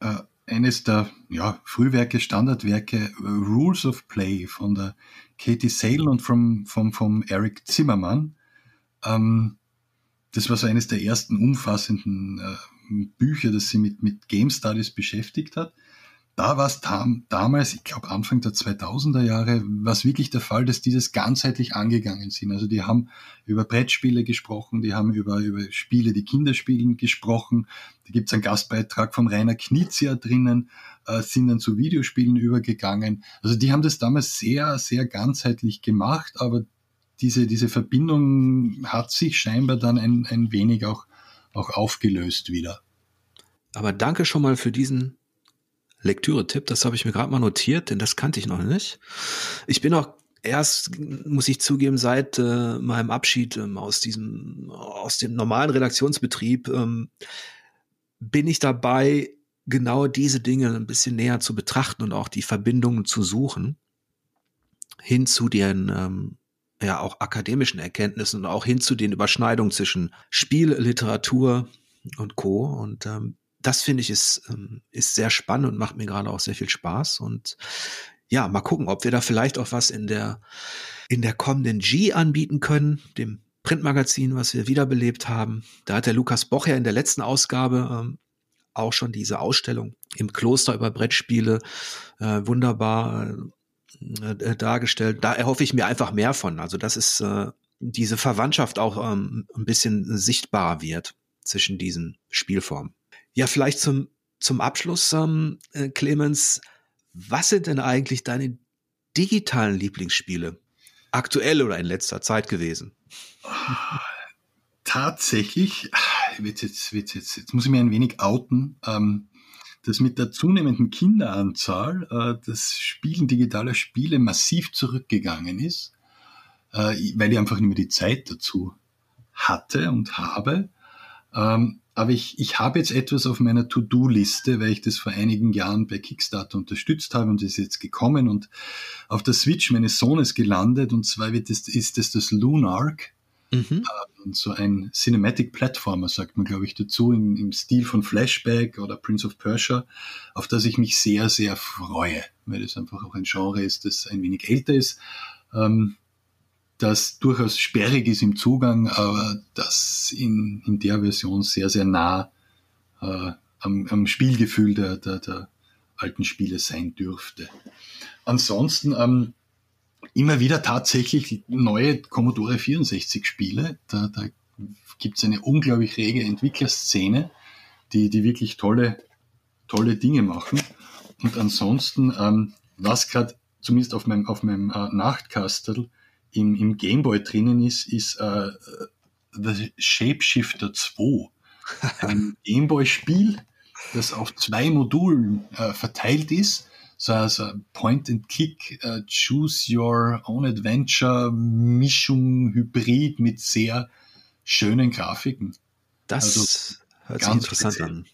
äh, eines der ja, Frühwerke, Standardwerke, äh, Rules of Play von der Katie Sale und vom, vom, vom Eric Zimmermann. Ähm, das war so eines der ersten umfassenden äh, Bücher, das sie mit, mit Game Studies beschäftigt hat da war es damals, ich glaube Anfang der 2000er Jahre, war es wirklich der Fall, dass die das ganzheitlich angegangen sind. Also die haben über Brettspiele gesprochen, die haben über, über Spiele, die Kinder spielen, gesprochen. Da gibt es einen Gastbeitrag vom Rainer Knizia drinnen, äh, sind dann zu Videospielen übergegangen. Also die haben das damals sehr, sehr ganzheitlich gemacht, aber diese, diese Verbindung hat sich scheinbar dann ein, ein wenig auch, auch aufgelöst wieder. Aber danke schon mal für diesen Lektüre-Tipp, das habe ich mir gerade mal notiert, denn das kannte ich noch nicht. Ich bin auch erst, muss ich zugeben, seit äh, meinem Abschied ähm, aus diesem, aus dem normalen Redaktionsbetrieb, ähm, bin ich dabei, genau diese Dinge ein bisschen näher zu betrachten und auch die Verbindungen zu suchen hin zu den ähm, ja auch akademischen Erkenntnissen und auch hin zu den Überschneidungen zwischen Spiel, Literatur und Co. Und ähm, das finde ich ist, ähm, ist sehr spannend und macht mir gerade auch sehr viel Spaß. Und ja, mal gucken, ob wir da vielleicht auch was in der, in der kommenden G anbieten können, dem Printmagazin, was wir wiederbelebt haben. Da hat der Lukas Boch ja in der letzten Ausgabe ähm, auch schon diese Ausstellung im Kloster über Brettspiele äh, wunderbar äh, dargestellt. Da erhoffe ich mir einfach mehr von. Also, dass es äh, diese Verwandtschaft auch ähm, ein bisschen sichtbarer wird zwischen diesen Spielformen. Ja, vielleicht zum, zum Abschluss, ähm, äh, Clemens, was sind denn eigentlich deine digitalen Lieblingsspiele? Aktuell oder in letzter Zeit gewesen? Tatsächlich, jetzt, jetzt, jetzt, jetzt, muss ich mir ein wenig outen, ähm, dass mit der zunehmenden Kinderanzahl äh, das Spielen digitaler Spiele massiv zurückgegangen ist, äh, weil ich einfach nicht mehr die Zeit dazu hatte und habe. Ähm, aber ich, ich habe jetzt etwas auf meiner To-Do-Liste, weil ich das vor einigen Jahren bei Kickstarter unterstützt habe und ist jetzt gekommen und auf der Switch meines Sohnes gelandet. Und zwar wird das, ist das das Lunark. Mhm. Ähm, so ein Cinematic Platformer, sagt man, glaube ich, dazu, im, im Stil von Flashback oder Prince of Persia, auf das ich mich sehr, sehr freue, weil das einfach auch ein Genre ist, das ein wenig älter ist. Ähm, das durchaus sperrig ist im Zugang, aber das in, in der Version sehr, sehr nah äh, am, am Spielgefühl der, der, der alten Spiele sein dürfte. Ansonsten ähm, immer wieder tatsächlich neue Commodore 64 Spiele. Da, da gibt es eine unglaublich rege Entwicklerszene, die, die wirklich tolle, tolle Dinge machen. Und ansonsten, ähm, was gerade zumindest auf meinem, auf meinem äh, Nachtkastel im, im Gameboy drinnen ist, ist äh, The Shapeshifter 2. Ein Gameboy-Spiel, das auf zwei Modulen äh, verteilt ist. So also Point-and-Click, äh, Choose Your Own Adventure, Mischung, Hybrid mit sehr schönen Grafiken. Das also, hört sich interessant speziell. an.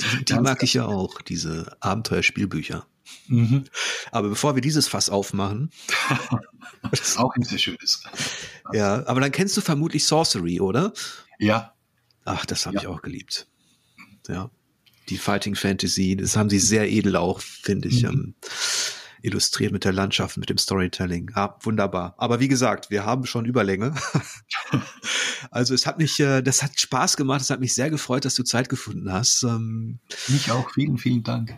Die, die mag ich ja auch, diese Abenteuerspielbücher. Mhm. Aber bevor wir dieses Fass aufmachen. das ist auch ein sehr schönes. Ja, aber dann kennst du vermutlich Sorcery, oder? Ja. Ach, das habe ja. ich auch geliebt. Ja. Die Fighting Fantasy, das haben sie sehr edel auch, finde ich. Mhm. Illustriert mit der Landschaft, mit dem Storytelling. Ah, wunderbar. Aber wie gesagt, wir haben schon Überlänge. also es hat mich, äh, das hat Spaß gemacht. Es hat mich sehr gefreut, dass du Zeit gefunden hast. Ähm, mich auch. Vielen, vielen Dank.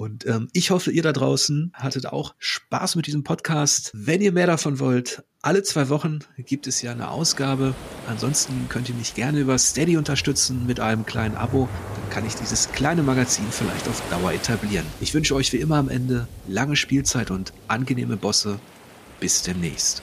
Und ähm, ich hoffe, ihr da draußen hattet auch Spaß mit diesem Podcast. Wenn ihr mehr davon wollt, alle zwei Wochen gibt es ja eine Ausgabe. Ansonsten könnt ihr mich gerne über Steady unterstützen mit einem kleinen Abo. Dann kann ich dieses kleine Magazin vielleicht auf Dauer etablieren. Ich wünsche euch wie immer am Ende lange Spielzeit und angenehme Bosse. Bis demnächst.